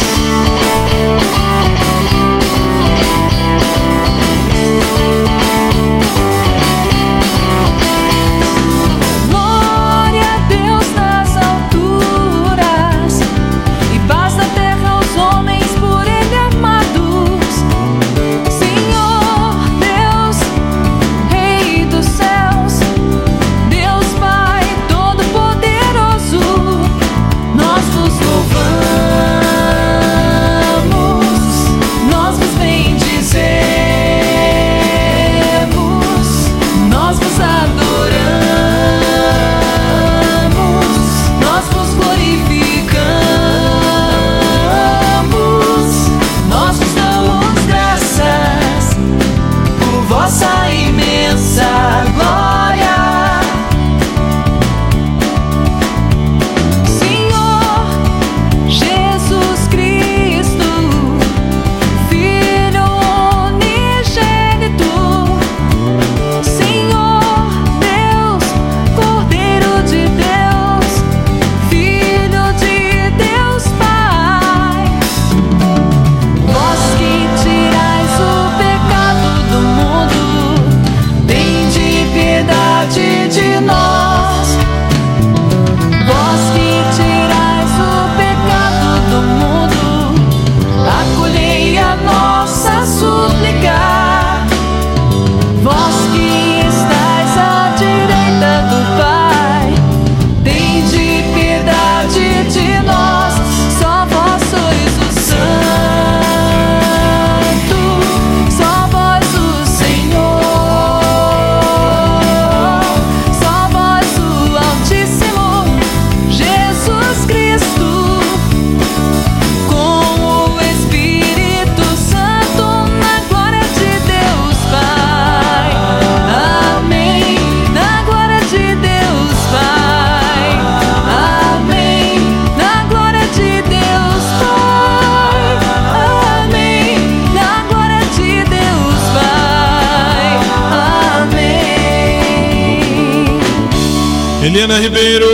Speaker 1: Eliana Ribeiro,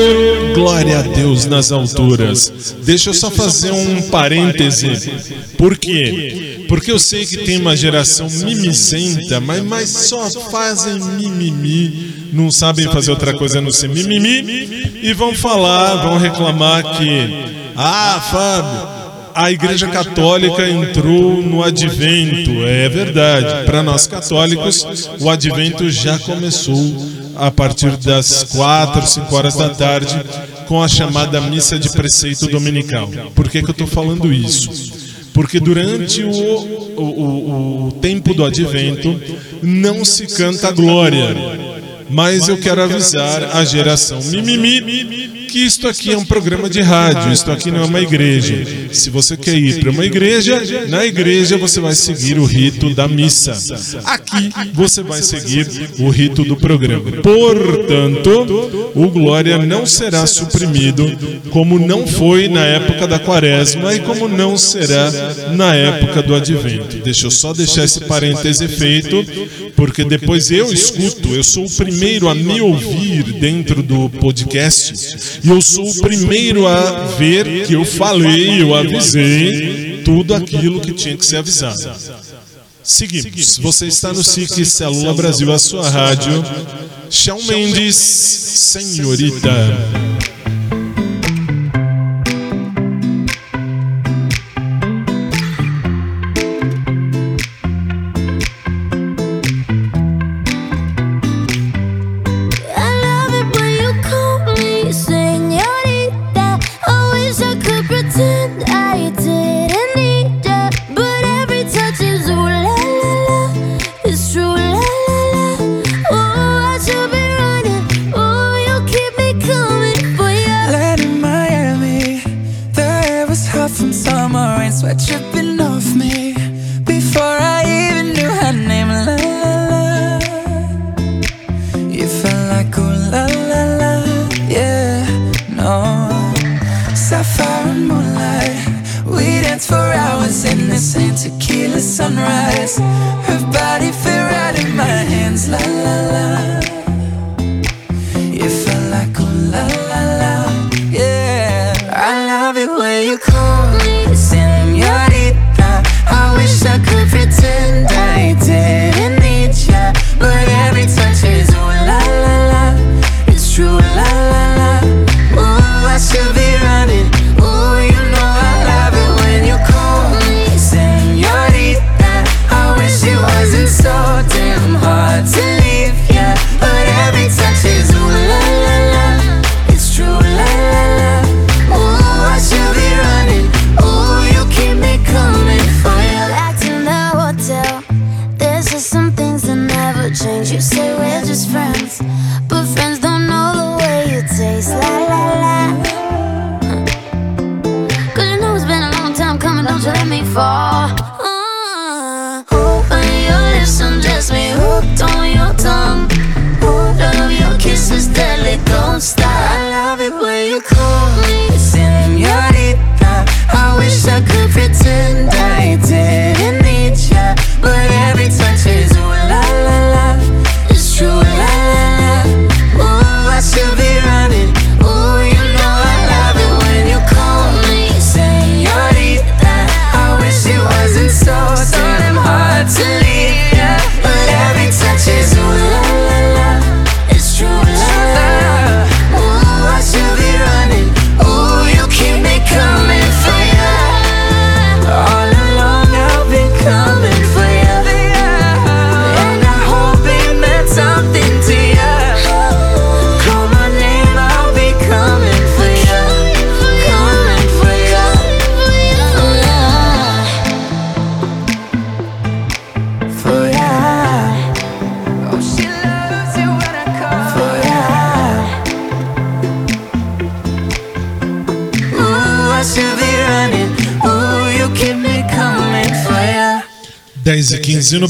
Speaker 1: glória a Deus nas alturas. Deixa eu só fazer um parêntese. Por quê? Porque eu sei que tem uma geração mimizenta, mas, mas só fazem mimimi, não sabem fazer outra coisa a não ser mimimi, e vão falar, vão reclamar que, ah, Fábio, a Igreja Católica entrou no advento. É verdade. Para nós católicos, o advento já começou a partir das 4, 5 horas da tarde, com a chamada missa de preceito dominical. Por que, que eu estou falando isso? Porque durante o, o, o, o tempo do advento não se canta glória. Mas eu quero avisar a geração mimimi que isto aqui é um programa de rádio, isto aqui não é uma igreja. Se você quer ir para uma igreja, na igreja você vai seguir o rito da missa. Aqui você vai seguir o rito do programa. Portanto, o Glória não será suprimido, como não foi na época da Quaresma e como não será na época do Advento. Deixa eu só deixar esse parêntese feito, porque depois eu escuto, eu sou o primeiro a me ouvir dentro do podcast e eu sou o primeiro a ver que eu falei, eu avisei tudo aquilo que tinha que ser avisado. Seguimos. Você está no SIC Célula Brasil, a sua rádio. Shawn Mendes, senhorita.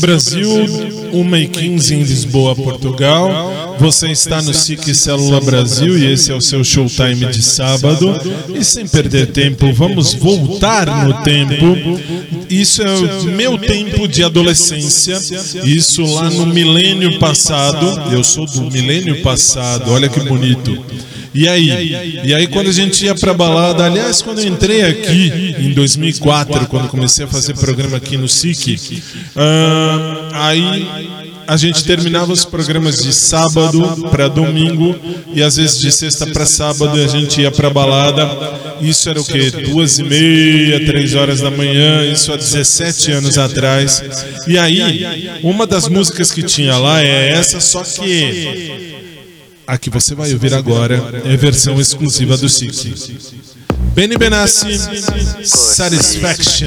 Speaker 1: Brasil, 1 e 15 em Lisboa, Portugal. Você está no SIC Célula Brasil e esse é o seu showtime de sábado. E sem perder tempo, vamos voltar no tempo. Isso é o meu tempo de adolescência. Isso lá no milênio passado. Eu sou do milênio passado, olha que bonito. E aí? E aí quando a gente ia pra balada, aliás, quando eu entrei aqui em 2004, quando comecei a fazer programa aqui no SIC, aí a gente terminava os programas de sábado para domingo e às vezes de sexta para sábado a gente ia pra balada. Isso era o quê? Duas e meia, três horas da manhã, isso há 17 anos atrás. E aí, uma das músicas que tinha lá é essa, só que a que você vai ouvir agora é versão exclusiva do SIC. Benny Benassi, Satisfaction.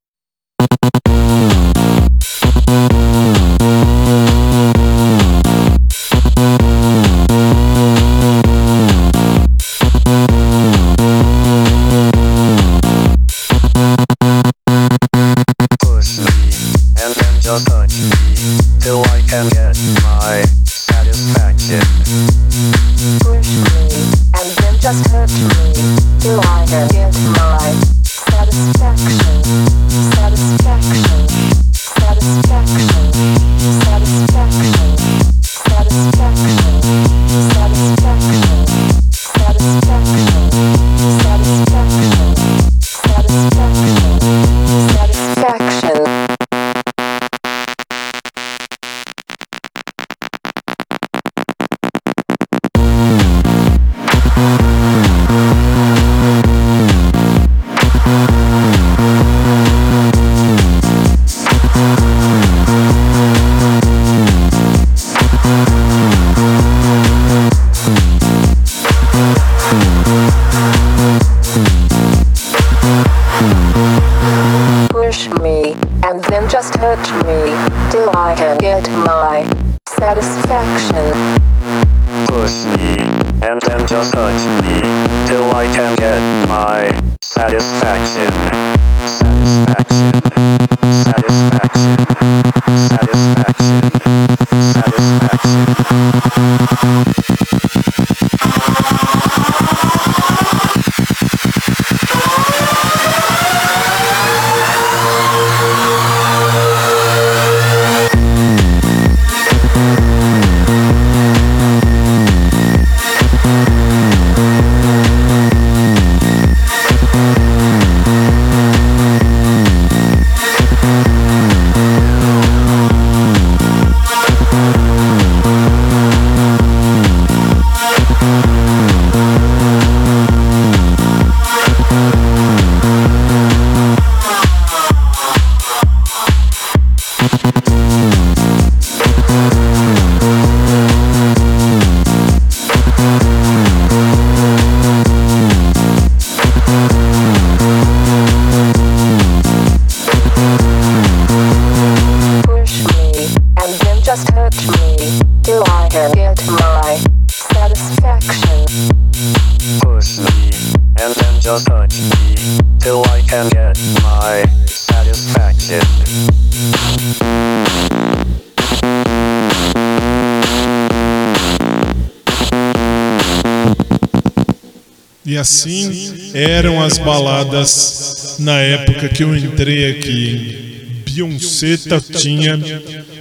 Speaker 1: Assim eram as baladas na época que eu entrei aqui. Beyoncé tinha.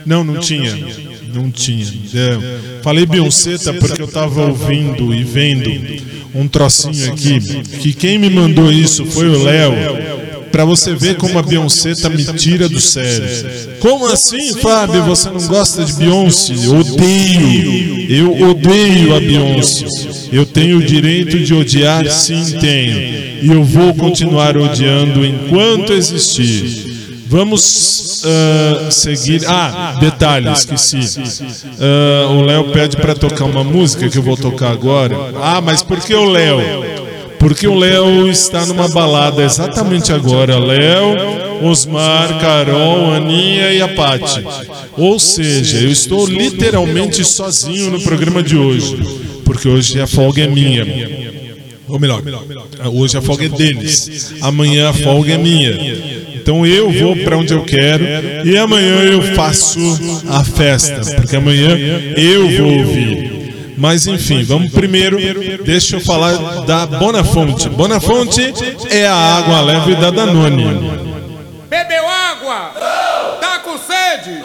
Speaker 1: Não, não tinha. Não tinha. É, Falei Beyoncé porque eu tava ouvindo e vendo um trocinho aqui. Que quem me mandou isso foi o Léo. Pra você ver como a Beyoncé me tira do sério. Como assim, Fábio? Você não gosta de Beyoncé? Odeio. Eu odeio a Beyoncé. Eu tenho o direito de odiar, sim, tenho. E eu vou continuar odiando enquanto existir. Vamos ah, seguir. Ah, detalhe, esqueci. Ah, o Léo pede para tocar uma música que eu vou tocar agora. Ah, mas por que o Léo? Porque o Léo está numa balada exatamente agora. Léo, Osmar, Carol, Aninha e a Pati. Ou seja, eu estou literalmente sozinho no programa de hoje. Porque hoje a folga é minha. Ou melhor, hoje a folga é deles. Amanhã a folga é minha. Então eu vou para onde eu quero e amanhã eu faço a festa, porque amanhã eu vou ouvir. Mas enfim, vamos primeiro, deixa eu falar da Bonafonte. Bonafonte é a água leve da Danone.
Speaker 17: Bebeu água? Tá com sede?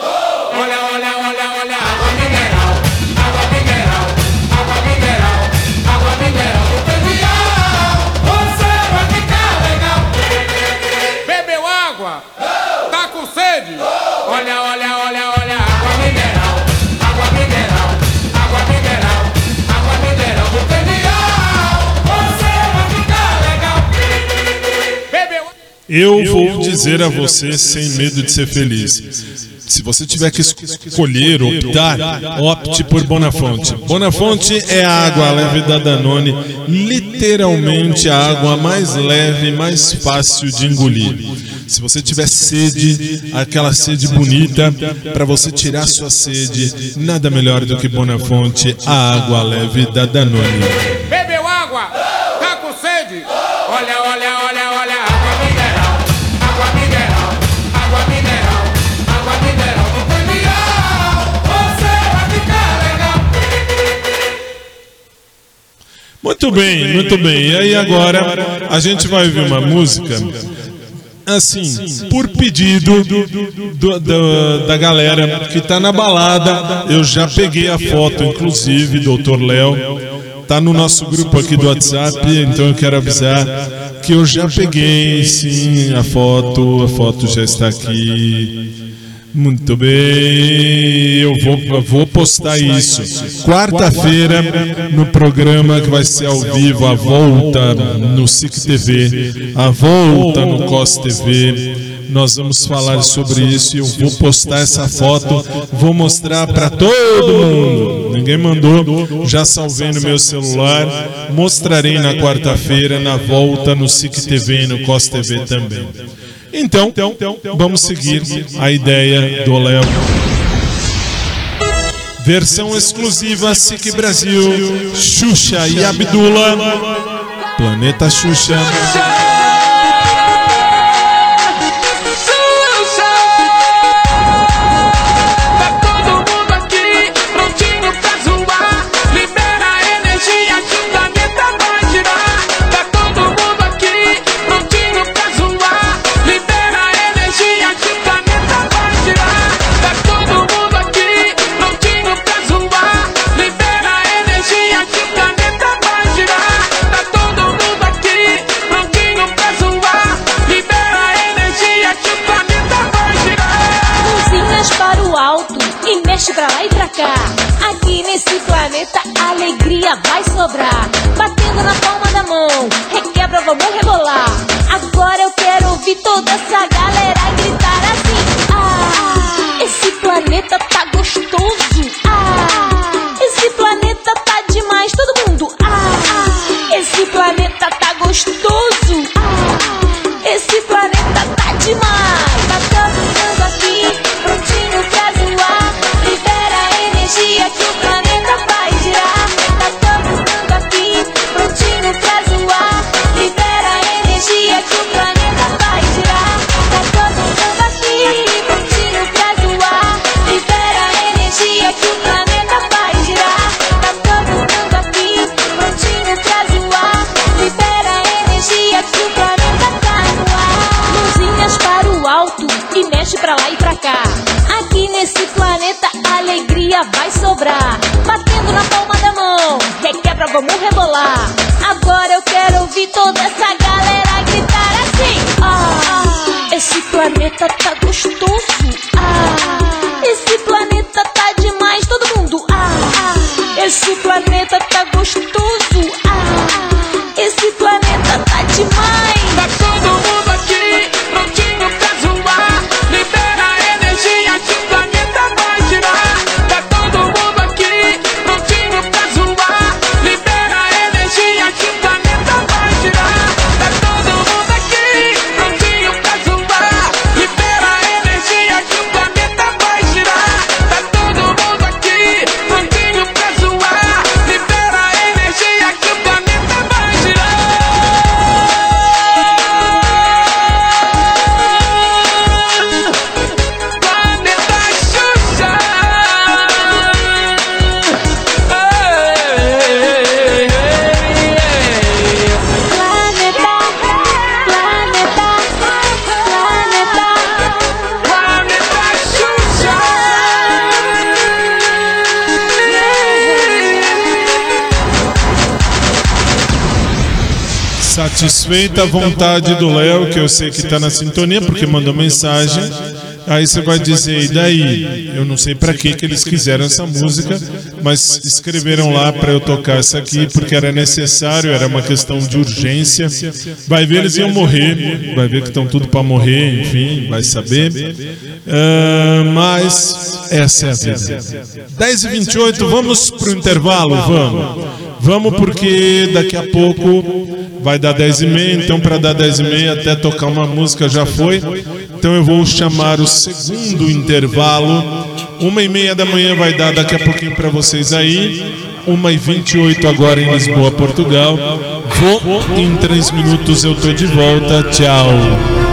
Speaker 1: Eu vou dizer a você sem medo de ser feliz. Se você tiver que escolher, optar, opte por Bonafonte. Bonafonte é a água leve da Danone, literalmente a água mais leve, mais fácil de engolir. Se você tiver sede, aquela sede bonita, para você tirar sua sede, nada melhor do que Bonafonte, a água leve da Danone. Muito bem, muito bem. E aí agora a gente vai ouvir uma música assim, por pedido do- do- da galera que tá na balada. Eu já peguei a foto, inclusive, doutor Léo. Tá no nosso grupo aqui do WhatsApp, então eu quero avisar que eu já peguei, sim, a foto. A foto já está aqui. Muito bem, eu vou, vou postar isso. Quarta-feira, no programa que vai ser ao vivo, a volta no SIC TV, a volta no COS TV. Nós vamos falar sobre isso e eu vou postar essa foto, vou mostrar para todo mundo. Ninguém mandou, já salvei no meu celular. Mostrarei na quarta-feira, na volta no SIC TV e no COS TV também. Então, vamos seguir a ideia do Léo. Versão exclusiva SIC Brasil, Xuxa e Abdula. Planeta Xuxa. Satisfeita a vontade do Léo, que eu sei que tá na sintonia, porque mandou mensagem. Aí você vai dizer, e daí? Eu não sei para que que eles quiseram essa música, mas escreveram lá para eu tocar essa aqui porque era necessário, era uma questão de urgência. Vai ver, eles iam morrer, vai ver que estão tudo para morrer, enfim, vai saber. Ah, mas essa é a vida. 10 e 28 vamos pro intervalo? Vamos. Vamos porque daqui a pouco vai dar 10 e meia, então para dar 10 e meia até tocar uma música já foi. Então eu vou chamar o segundo intervalo. Uma e meia da manhã vai dar daqui a pouquinho para vocês aí. Uma e 28 agora em Lisboa, Portugal. Vou, em três minutos eu tô de volta. Tchau.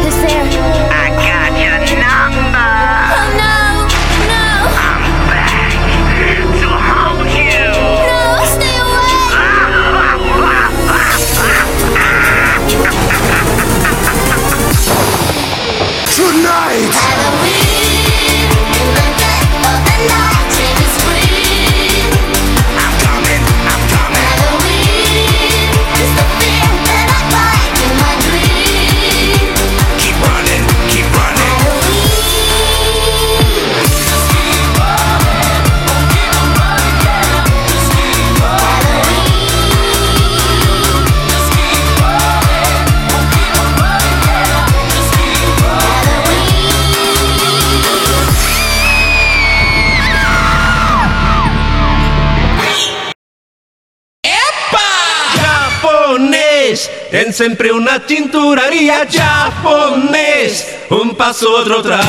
Speaker 18: Sempre uma tinturaria japonês. Um passo, outro atrás.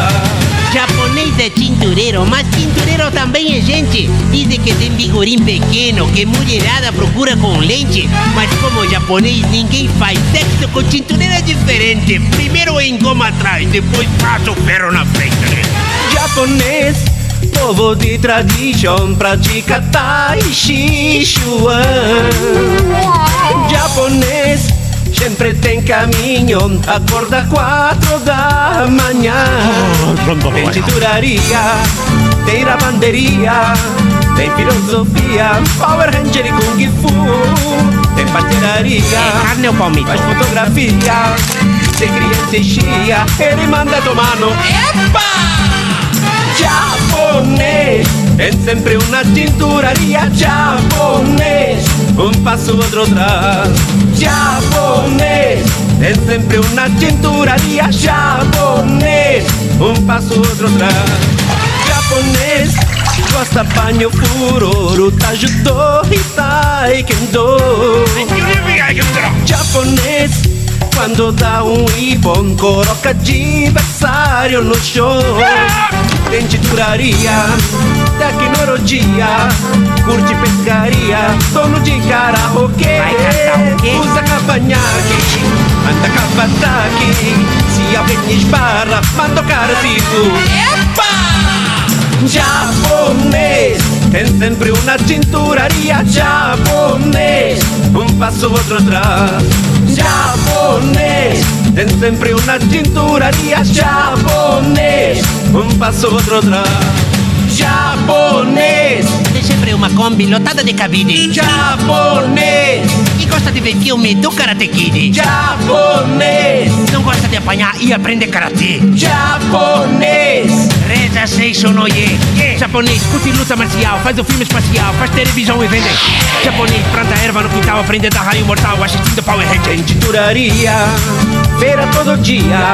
Speaker 19: Japonês é tintureiro, mas tintureiro também é gente. Dizem que tem vigorim pequeno, que mulherada procura com lente. Mas como japonês, ninguém faz sexo com tintureiro é diferente. Primeiro engoma atrás, depois passa o ferro na frente.
Speaker 18: Japonês, povo de tradição, pratica Tai Chi Chuan. Japonês, sempre tem caminho, acorda quatro da manhã. Tem tinturaria, tem lavanderia, tem filosofia, Power Ranger e Kung Fu. Tem pastelaria,
Speaker 19: carne ou palmito?
Speaker 18: faz fotografia, tem criança e chia, ele manda tomar no... Epa! Japonês Tem sempre uma tinturaria japonês Um passo, outro atrás Japonês. Tem sempre uma tinturaria japonês. Um passo, outro atrás Japonês Gosta banho furoro e taekwondo. Japonês quando dá um ibon, coloca adversário no chão. Tem titularia, tecnologia, curte pescaria, dono de karaokê. Usa cavanhaque, anda cavataque. Se alguém esbarra, manda o cara fico. Japonês, tem sempre uma tinturaria japonês. Um passo, outro atrás. Japonês, tem sempre uma tinturaria japonês. Um passo, outro atrás
Speaker 19: japonês. sempre uma Kombi lotada de cabine
Speaker 18: Japonês.
Speaker 19: E gosta de ver filme do Karate Kid.
Speaker 18: Japonês.
Speaker 19: Não gosta de apanhar e aprender karatê.
Speaker 18: Japonês.
Speaker 19: Reza Seisho no Ye. Japonês, curte luta marcial, faz o filme espacial, faz televisão e vende. Japonês, planta erva no quintal, aprende a dar raio mortal, assistindo Power Rangers.
Speaker 18: Tinturaria, feira todo dia.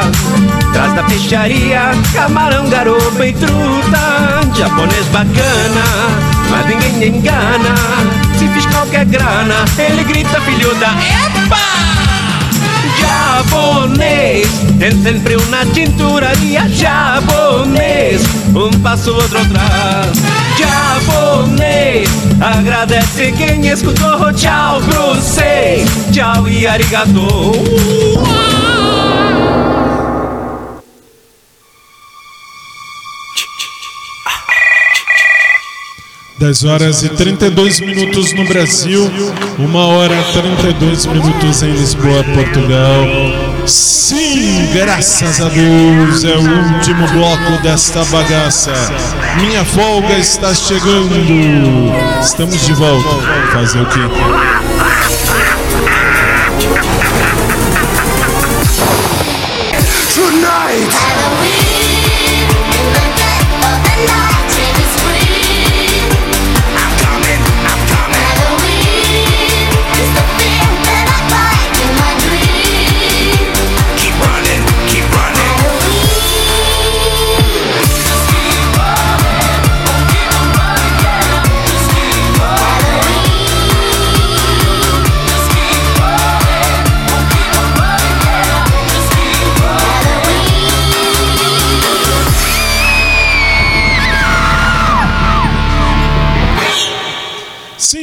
Speaker 18: Traz da peixaria, camarão, garopa e truta. Japonês bacana, mas ninguém engana. Se fiz qualquer grana, ele grita filhuda. Epa! Japonês, tem sempre uma tinturaria. Japonês, um passo outro atrás. Japonês, agradece quem escutou. Tchau vocês, tchau e arigato.
Speaker 1: 10 horas e 32 minutos no Brasil, 1 hora e 32 minutos em Lisboa, Portugal. Sim, graças a Deus, é o último bloco desta bagaça. Minha folga está chegando. Estamos de volta. Fazer o quê?
Speaker 8: Tonight!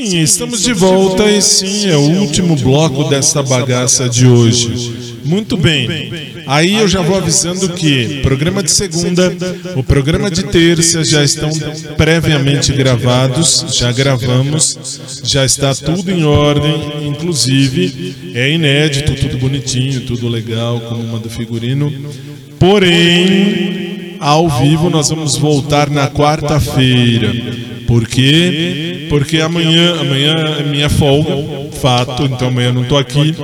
Speaker 1: Sim, estamos de volta e sim, é o último bloco desta bagaça de hoje. Muito bem. Aí eu já vou avisando que programa de segunda, o programa de terça já estão previamente gravados, já gravamos, já está tudo em ordem, inclusive é inédito, tudo bonitinho, tudo legal, como manda o figurino. Porém, ao vivo nós vamos voltar na quarta-feira. Por quê? Porque amanhã, amanhã é minha folga, fato, então amanhã não estou aqui.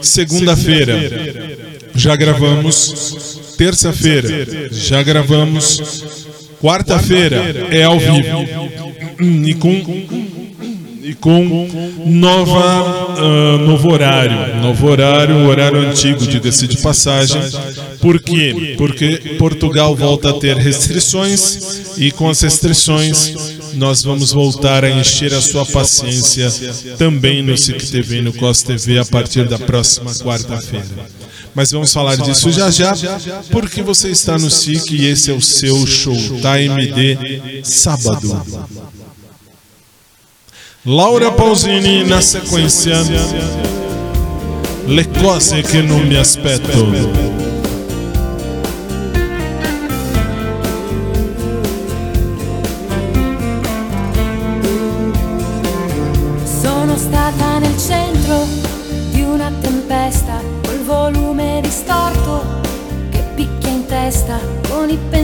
Speaker 1: Segunda-feira já gravamos. Terça-feira já gravamos. Quarta-feira é ao vivo. E com e com nova, ah, novo horário. Novo horário, horário antigo, de passagem. Por quê? Porque Portugal volta a ter restrições e com as restrições nós vamos voltar a encher a sua paciência também no SIC TV no COS TV a partir da próxima quarta-feira. Mas vamos falar disso já já, porque você está no SIC e esse é o seu Showtime de sábado. Laura Pausini na sequência Le cose che non mi aspetto.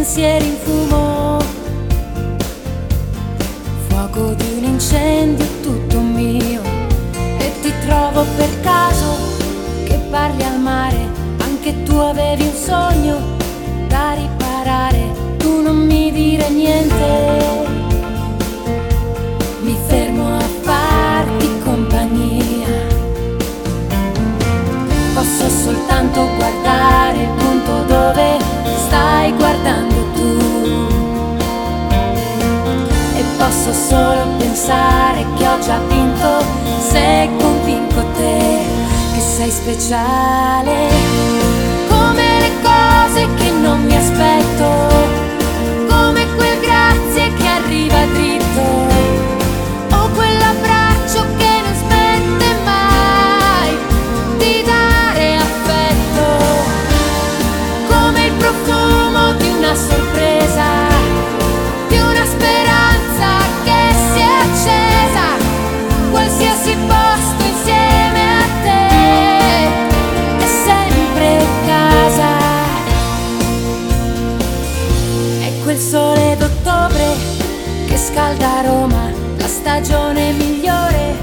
Speaker 3: Pensieri in fumo. Fuoco di un incendio tutto mio e ti trovo per caso che parli al mare, anche tu avevi un sogno da riparare, tu non mi dire niente. Mi fermo a farti compagnia. Posso soltanto guardare il punto dove stai guardando posso solo pensare che ho già vinto se convinco te che sei speciale. Come le cose che non mi aspetto. Come quel grazie che arriva dritto. O quell'abbraccio che non smette mai di dare affetto, come il profumo di una sorpresa, scalda Roma, la stagione migliore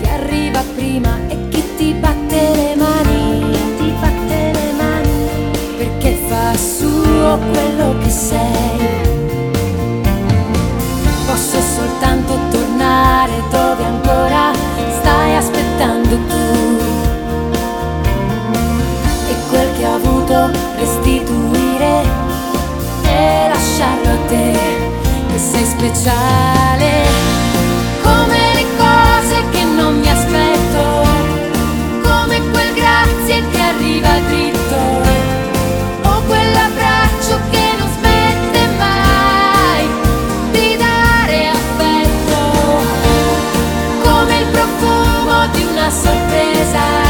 Speaker 3: che arriva prima e chi ti batte le mani, ti batte le mani perché fa suo quello che sei. Posso soltanto tornare dove ancora stai aspettando tu speciale come le cose che non mi aspetto come quel grazie che arriva dritto o quell'abbraccio che non smette mai di dare affetto come il profumo di una sorpresa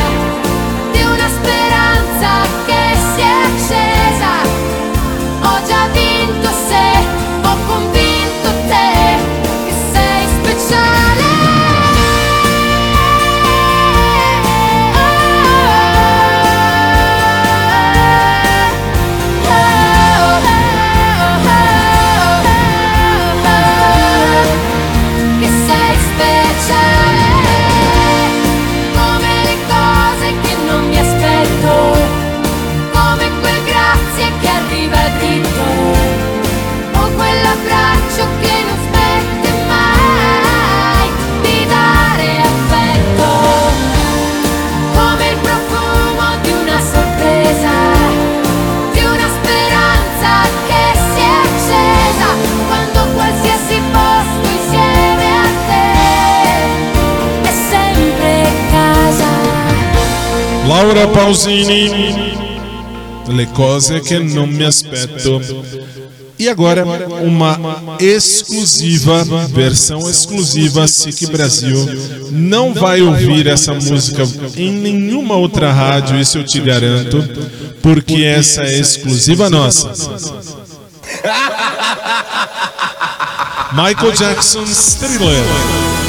Speaker 1: Laura Pausini, Le cose que não me aspetto. E agora, uma exclusiva, versão exclusiva SIC Brasil. Não vai ouvir essa música em nenhuma outra rádio, isso eu te garanto, porque essa é exclusiva nossa. Michael Jackson's Thriller.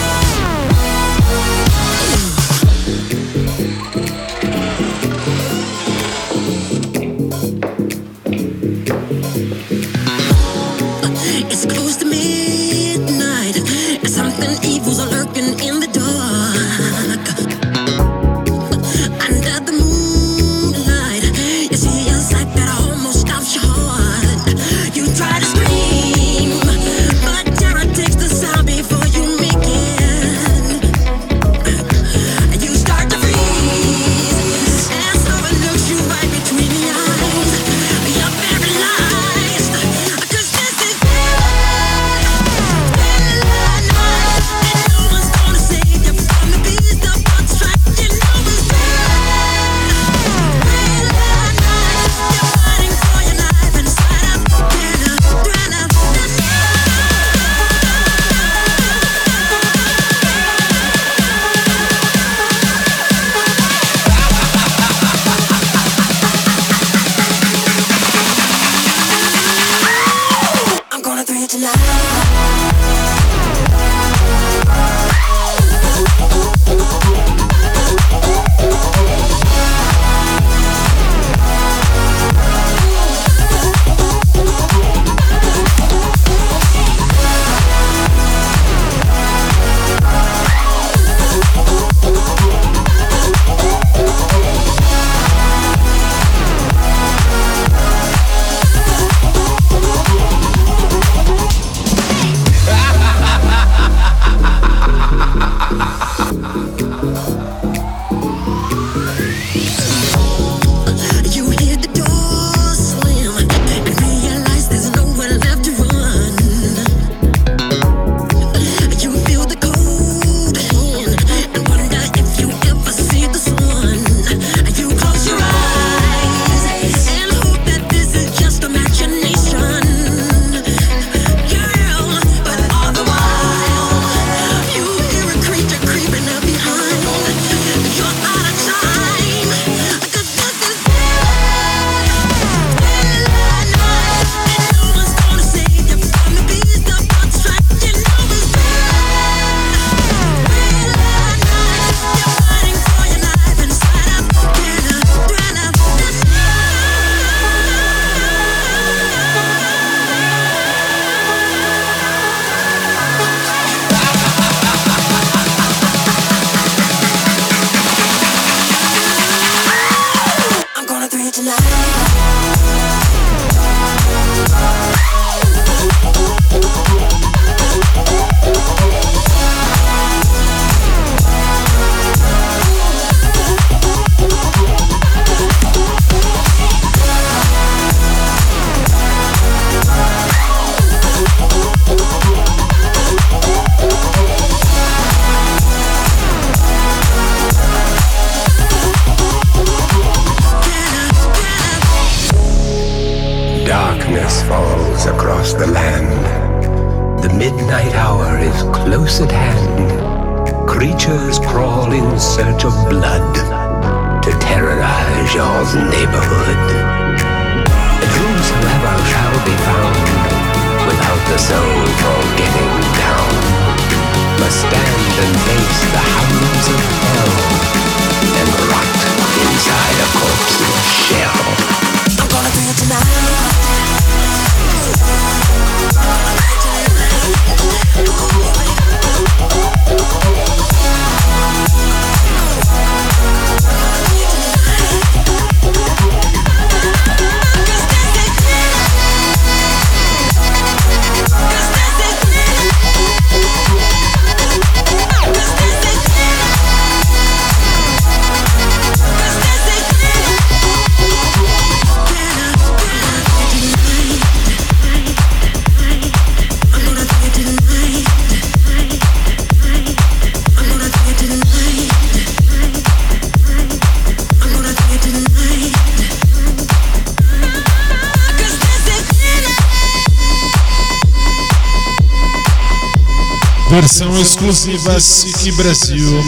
Speaker 1: Versão exclusiva SIC Brasil.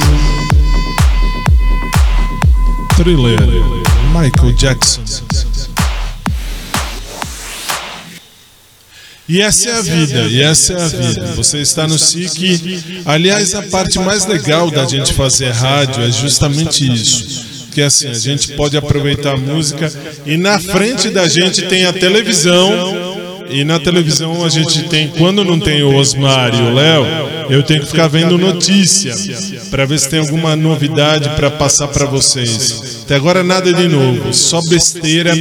Speaker 1: Thriller, Michael Jackson. E essa é a vida, e essa é a vida. Você está no SIC. Aliás, a parte mais legal da gente fazer rádio é justamente isso. Que assim, a gente pode aproveitar a música e na frente da gente tem a televisão. E na televisão a gente tem, quando não tem o Osmar e o Léo, eu tenho que ficar vendo notícia para ver se tem alguma novidade para passar para vocês. Até agora nada de novo, só besteira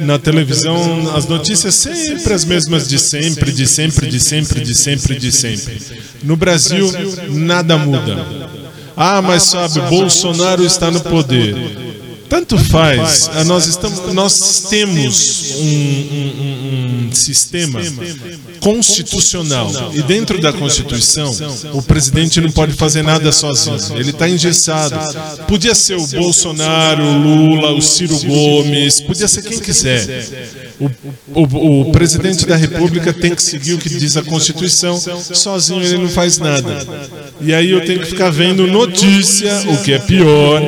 Speaker 1: na televisão, as notícias sempre as mesmas de sempre, de sempre, de sempre, de sempre, de sempre. No Brasil nada muda. Ah, mas sabe, Bolsonaro está no poder. Tanto faz. Ah, Nós, estamos, nós temos um, um- um- um sistema constitucional. E dentro da Constituição, o presidente não pode fazer nada sozinho. Ele está engessado. Podia ser o Bolsonaro, o Lula, o Ciro Gomes, podia ser quem quiser. O, o- o presidente da República tem que seguir o que diz a Constituição. Sozinho ele não faz nada. E aí eu tenho que ficar vendo notícia, o que é pior,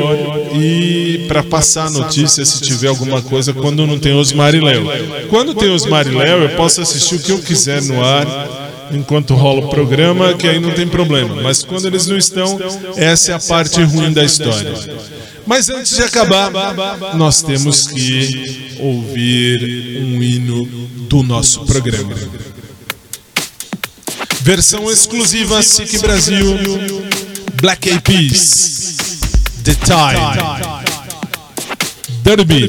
Speaker 1: e para passar a notícia se tiver alguma coisa quando não tem Osmar e Léo. Quando tem Osmar e Léo, eu posso assistir o que eu quiser no ar enquanto rola o programa, que aí não tem problema. Mas quando eles não estão, essa é a parte ruim da história. Mas antes de acabar, nós temos que ouvir um hino do nosso programa. Versão exclusiva SIC Brasil, Black Eyed Peas, the time. Derby.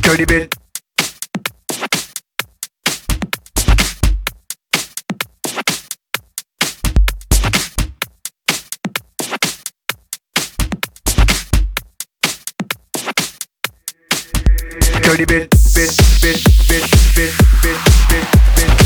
Speaker 20: Dirty bit. Dirty bit, bit, bit, bit, bit, bit, bit, bit.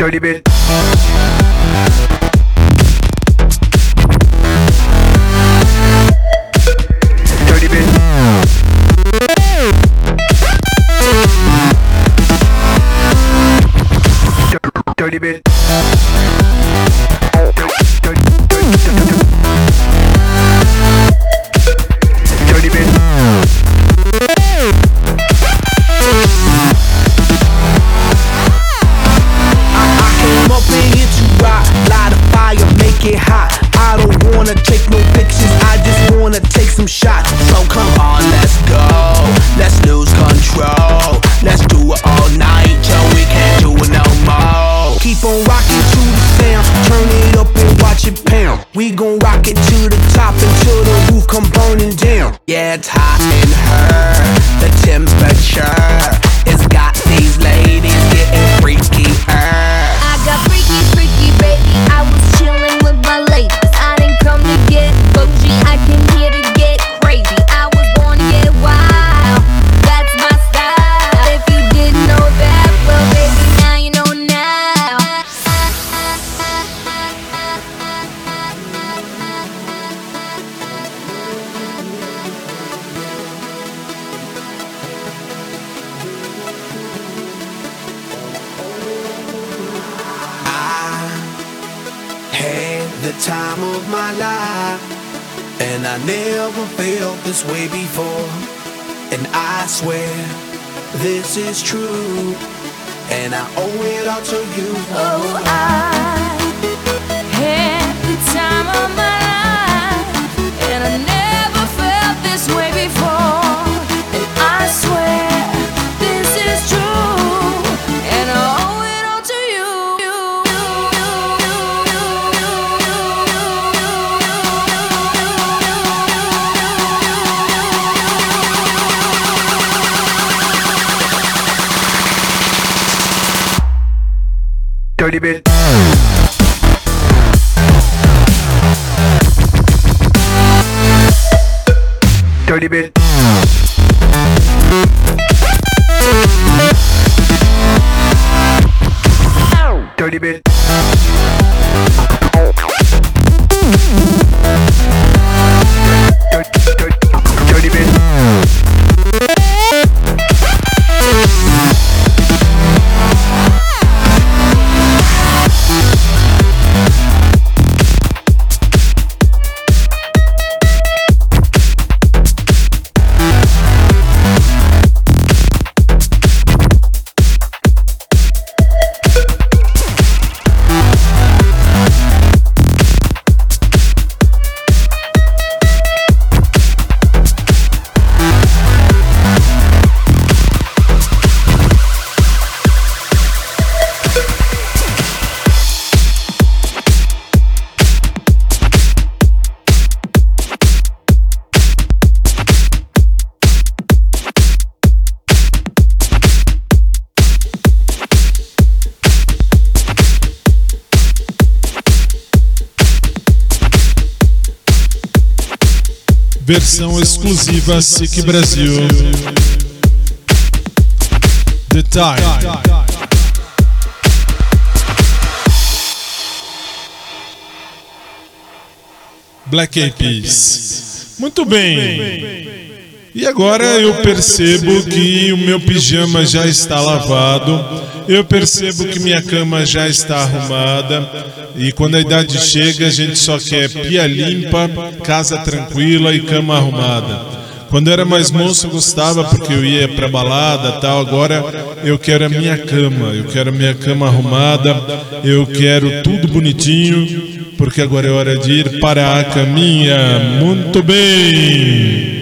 Speaker 20: Dirty
Speaker 21: bitch. bit. that's high.
Speaker 1: Versão exclusiva SIC Brasil. The Time. Black Eyed Peas. Muito bem. E agora eu percebo que o meu pijama já está lavado, eu percebo que minha cama já está arrumada, e quando a idade chega, a gente só quer pia limpa, casa tranquila e cama arrumada. Quando eu era mais moço eu gostava porque eu ia para balada tal. Agora eu quero a minha cama, eu quero a minha cama arrumada, eu quero tudo bonitinho, porque agora é hora de ir é para a caminha. Muito bem!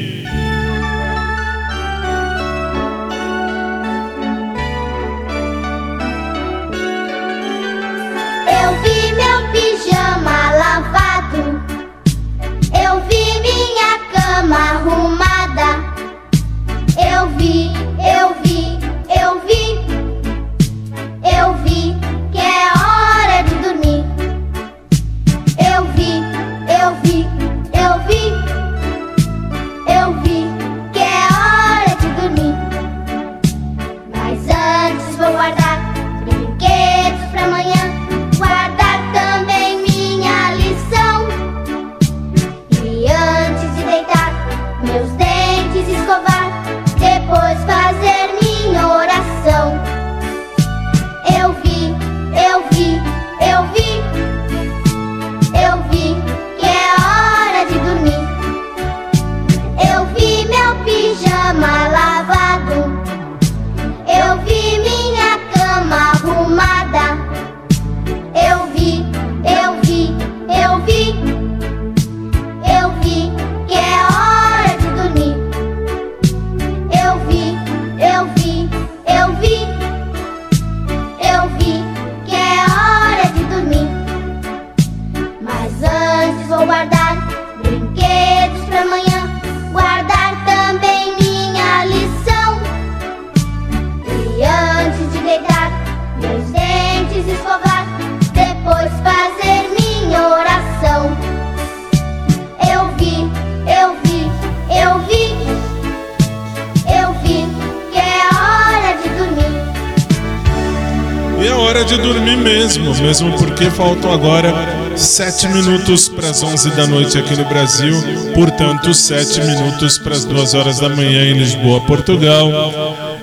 Speaker 1: Agora sete minutos para as 11 da noite aqui no Brasil, portanto, sete minutos para as duas horas da manhã em Lisboa, Portugal.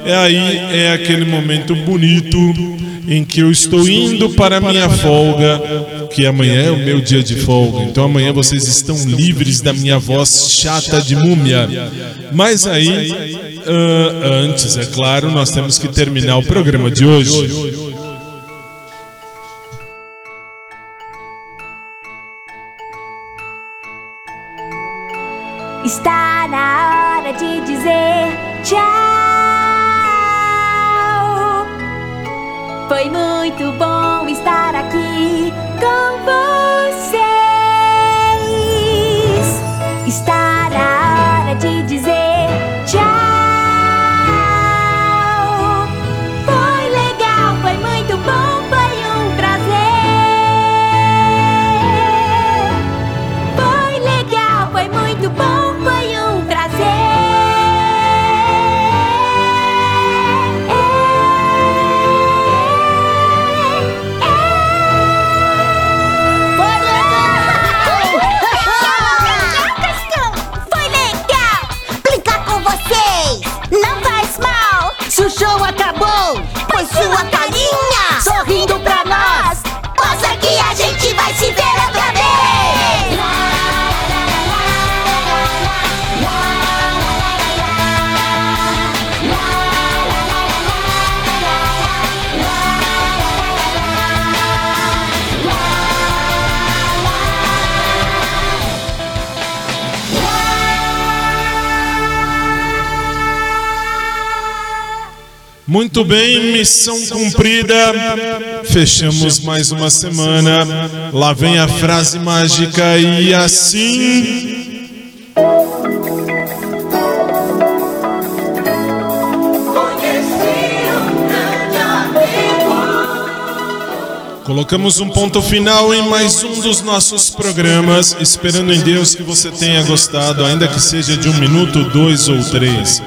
Speaker 1: É aí, é aquele momento bonito em que eu estou indo para minha folga, que amanhã é o meu dia de folga. Então amanhã vocês estão livres da minha voz chata de múmia. Mas aí, ah, antes, é claro, nós temos que terminar o programa de hoje.
Speaker 3: Vocês.
Speaker 22: Não faz mal se o show acabou. Pois sua carinha
Speaker 1: Muito bem, missão cumprida. Fechamos mais uma semana. Lá vem a frase mágica e assim. Colocamos um ponto final em mais um dos nossos programas, esperando em Deus que você tenha gostado, ainda que seja de um minuto, dois ou três.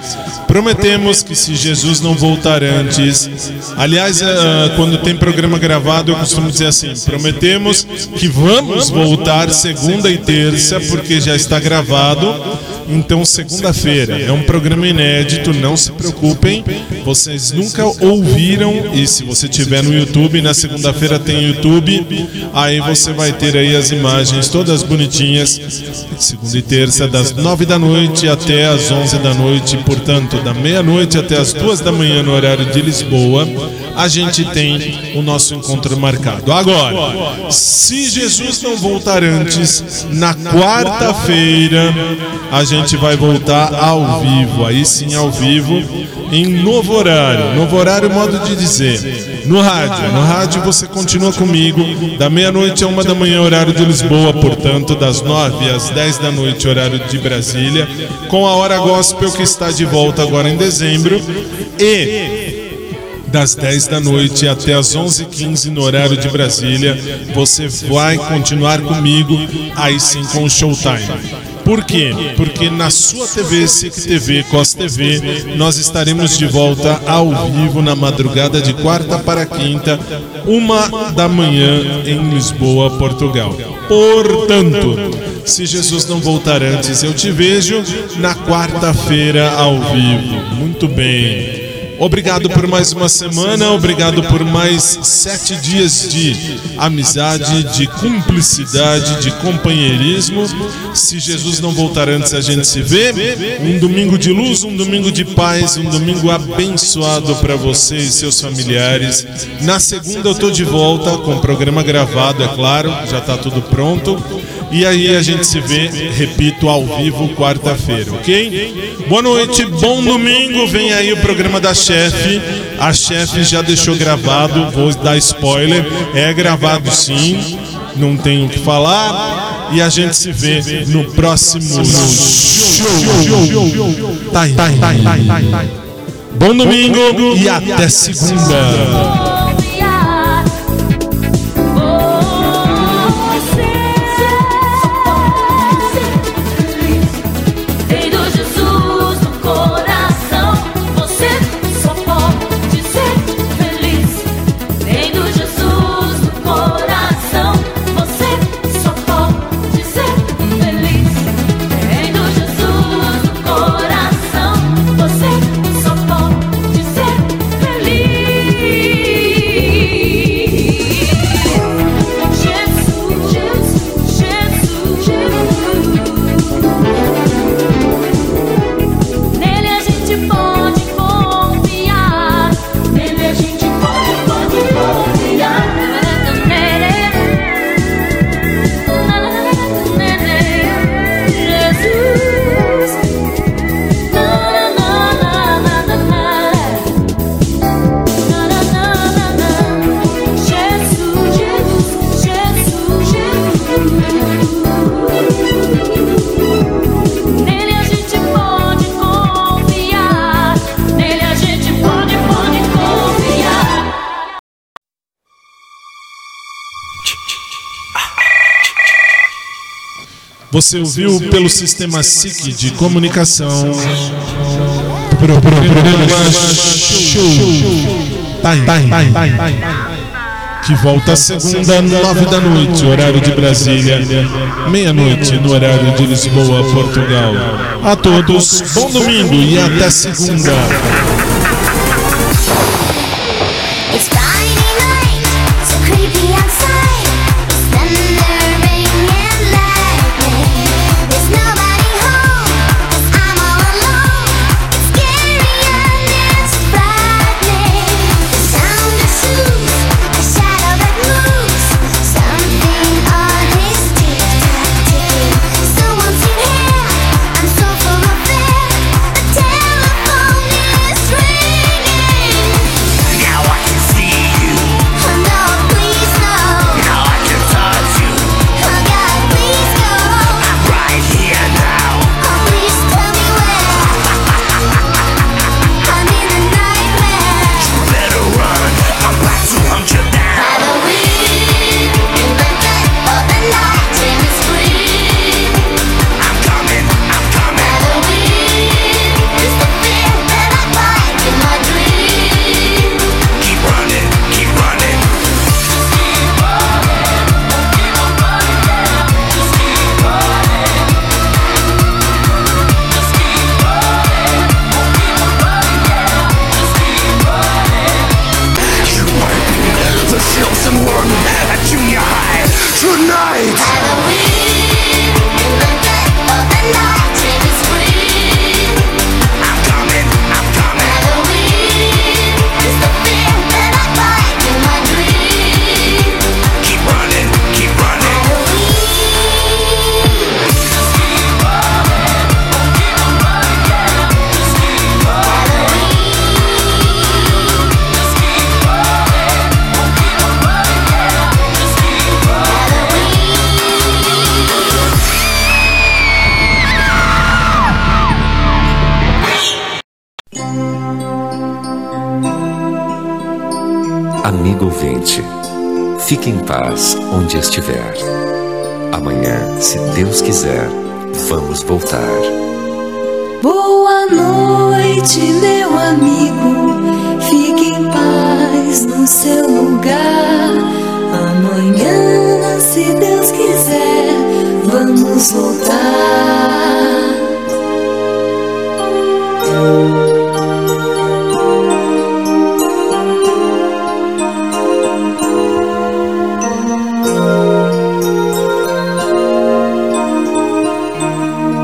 Speaker 1: Prometemos que se Jesus não voltar antes, aliás, ah, quando tem programa gravado, eu costumo dizer assim: prometemos que vamos voltar segunda e terça, porque já está gravado. Então, segunda-feira é um programa inédito, não se preocupem. Vocês nunca ouviram, e se você tiver no YouTube, na segunda-feira tem YouTube, aí você vai ter aí as imagens todas bonitinhas, segunda e terça, das nove da noite até as onze da noite, portanto, da meia-noite até as duas da manhã no horário de Lisboa, a gente tem o nosso encontro marcado. Agora, se Jesus não voltar antes, na quarta-feira, a gente vai voltar ao vivo, aí sim ao vivo, em novo horário. Novo horário, modo de dizer. No rádio. No rádio você continua comigo, da meia-noite a uma da manhã, horário de Lisboa, portanto, das nove às dez da noite, horário de Brasília, com a hora gospel que está de volta agora em dezembro. E das 10 da noite até as 11h15 no horário de Brasília. Você vai continuar comigo, aí sim com o Showtime. Por quê? Porque na sua TV, SIC COS TV, nós estaremos de volta ao vivo na madrugada de quarta para quinta, uma da manhã em Lisboa, Portugal. Portanto, se Jesus não voltar antes, eu te vejo na quarta-feira ao vivo. Muito bem. Obrigado por mais uma semana, obrigado por mais sete dias de amizade, de cumplicidade, de companheirismo. Se Jesus não voltar antes, a gente se vê. Um domingo de luz, um domingo de paz, um domingo abençoado para você e seus familiares. Na segunda eu tô de volta com o programa gravado, é claro, já tá tudo pronto. E aí a gente se vê, repito, ao vivo quarta-feira, ok? Boa noite, bom domingo. Vem aí o programa da chefe. A chefe já deixou gravado, vou dar spoiler. É gravado sim, não tenho o que falar. E a gente se vê no próximo show. Tá aí,
Speaker 3: tá aí, tá aí. Tá tá bom domingo e até segunda. Você
Speaker 1: ouviu pelo sistema SIC de comunicação. Show. Que volta segunda, nove da noite, horário de Brasília. Meia-noite, no horário de Lisboa, Portugal. A todos, bom domingo e até segunda.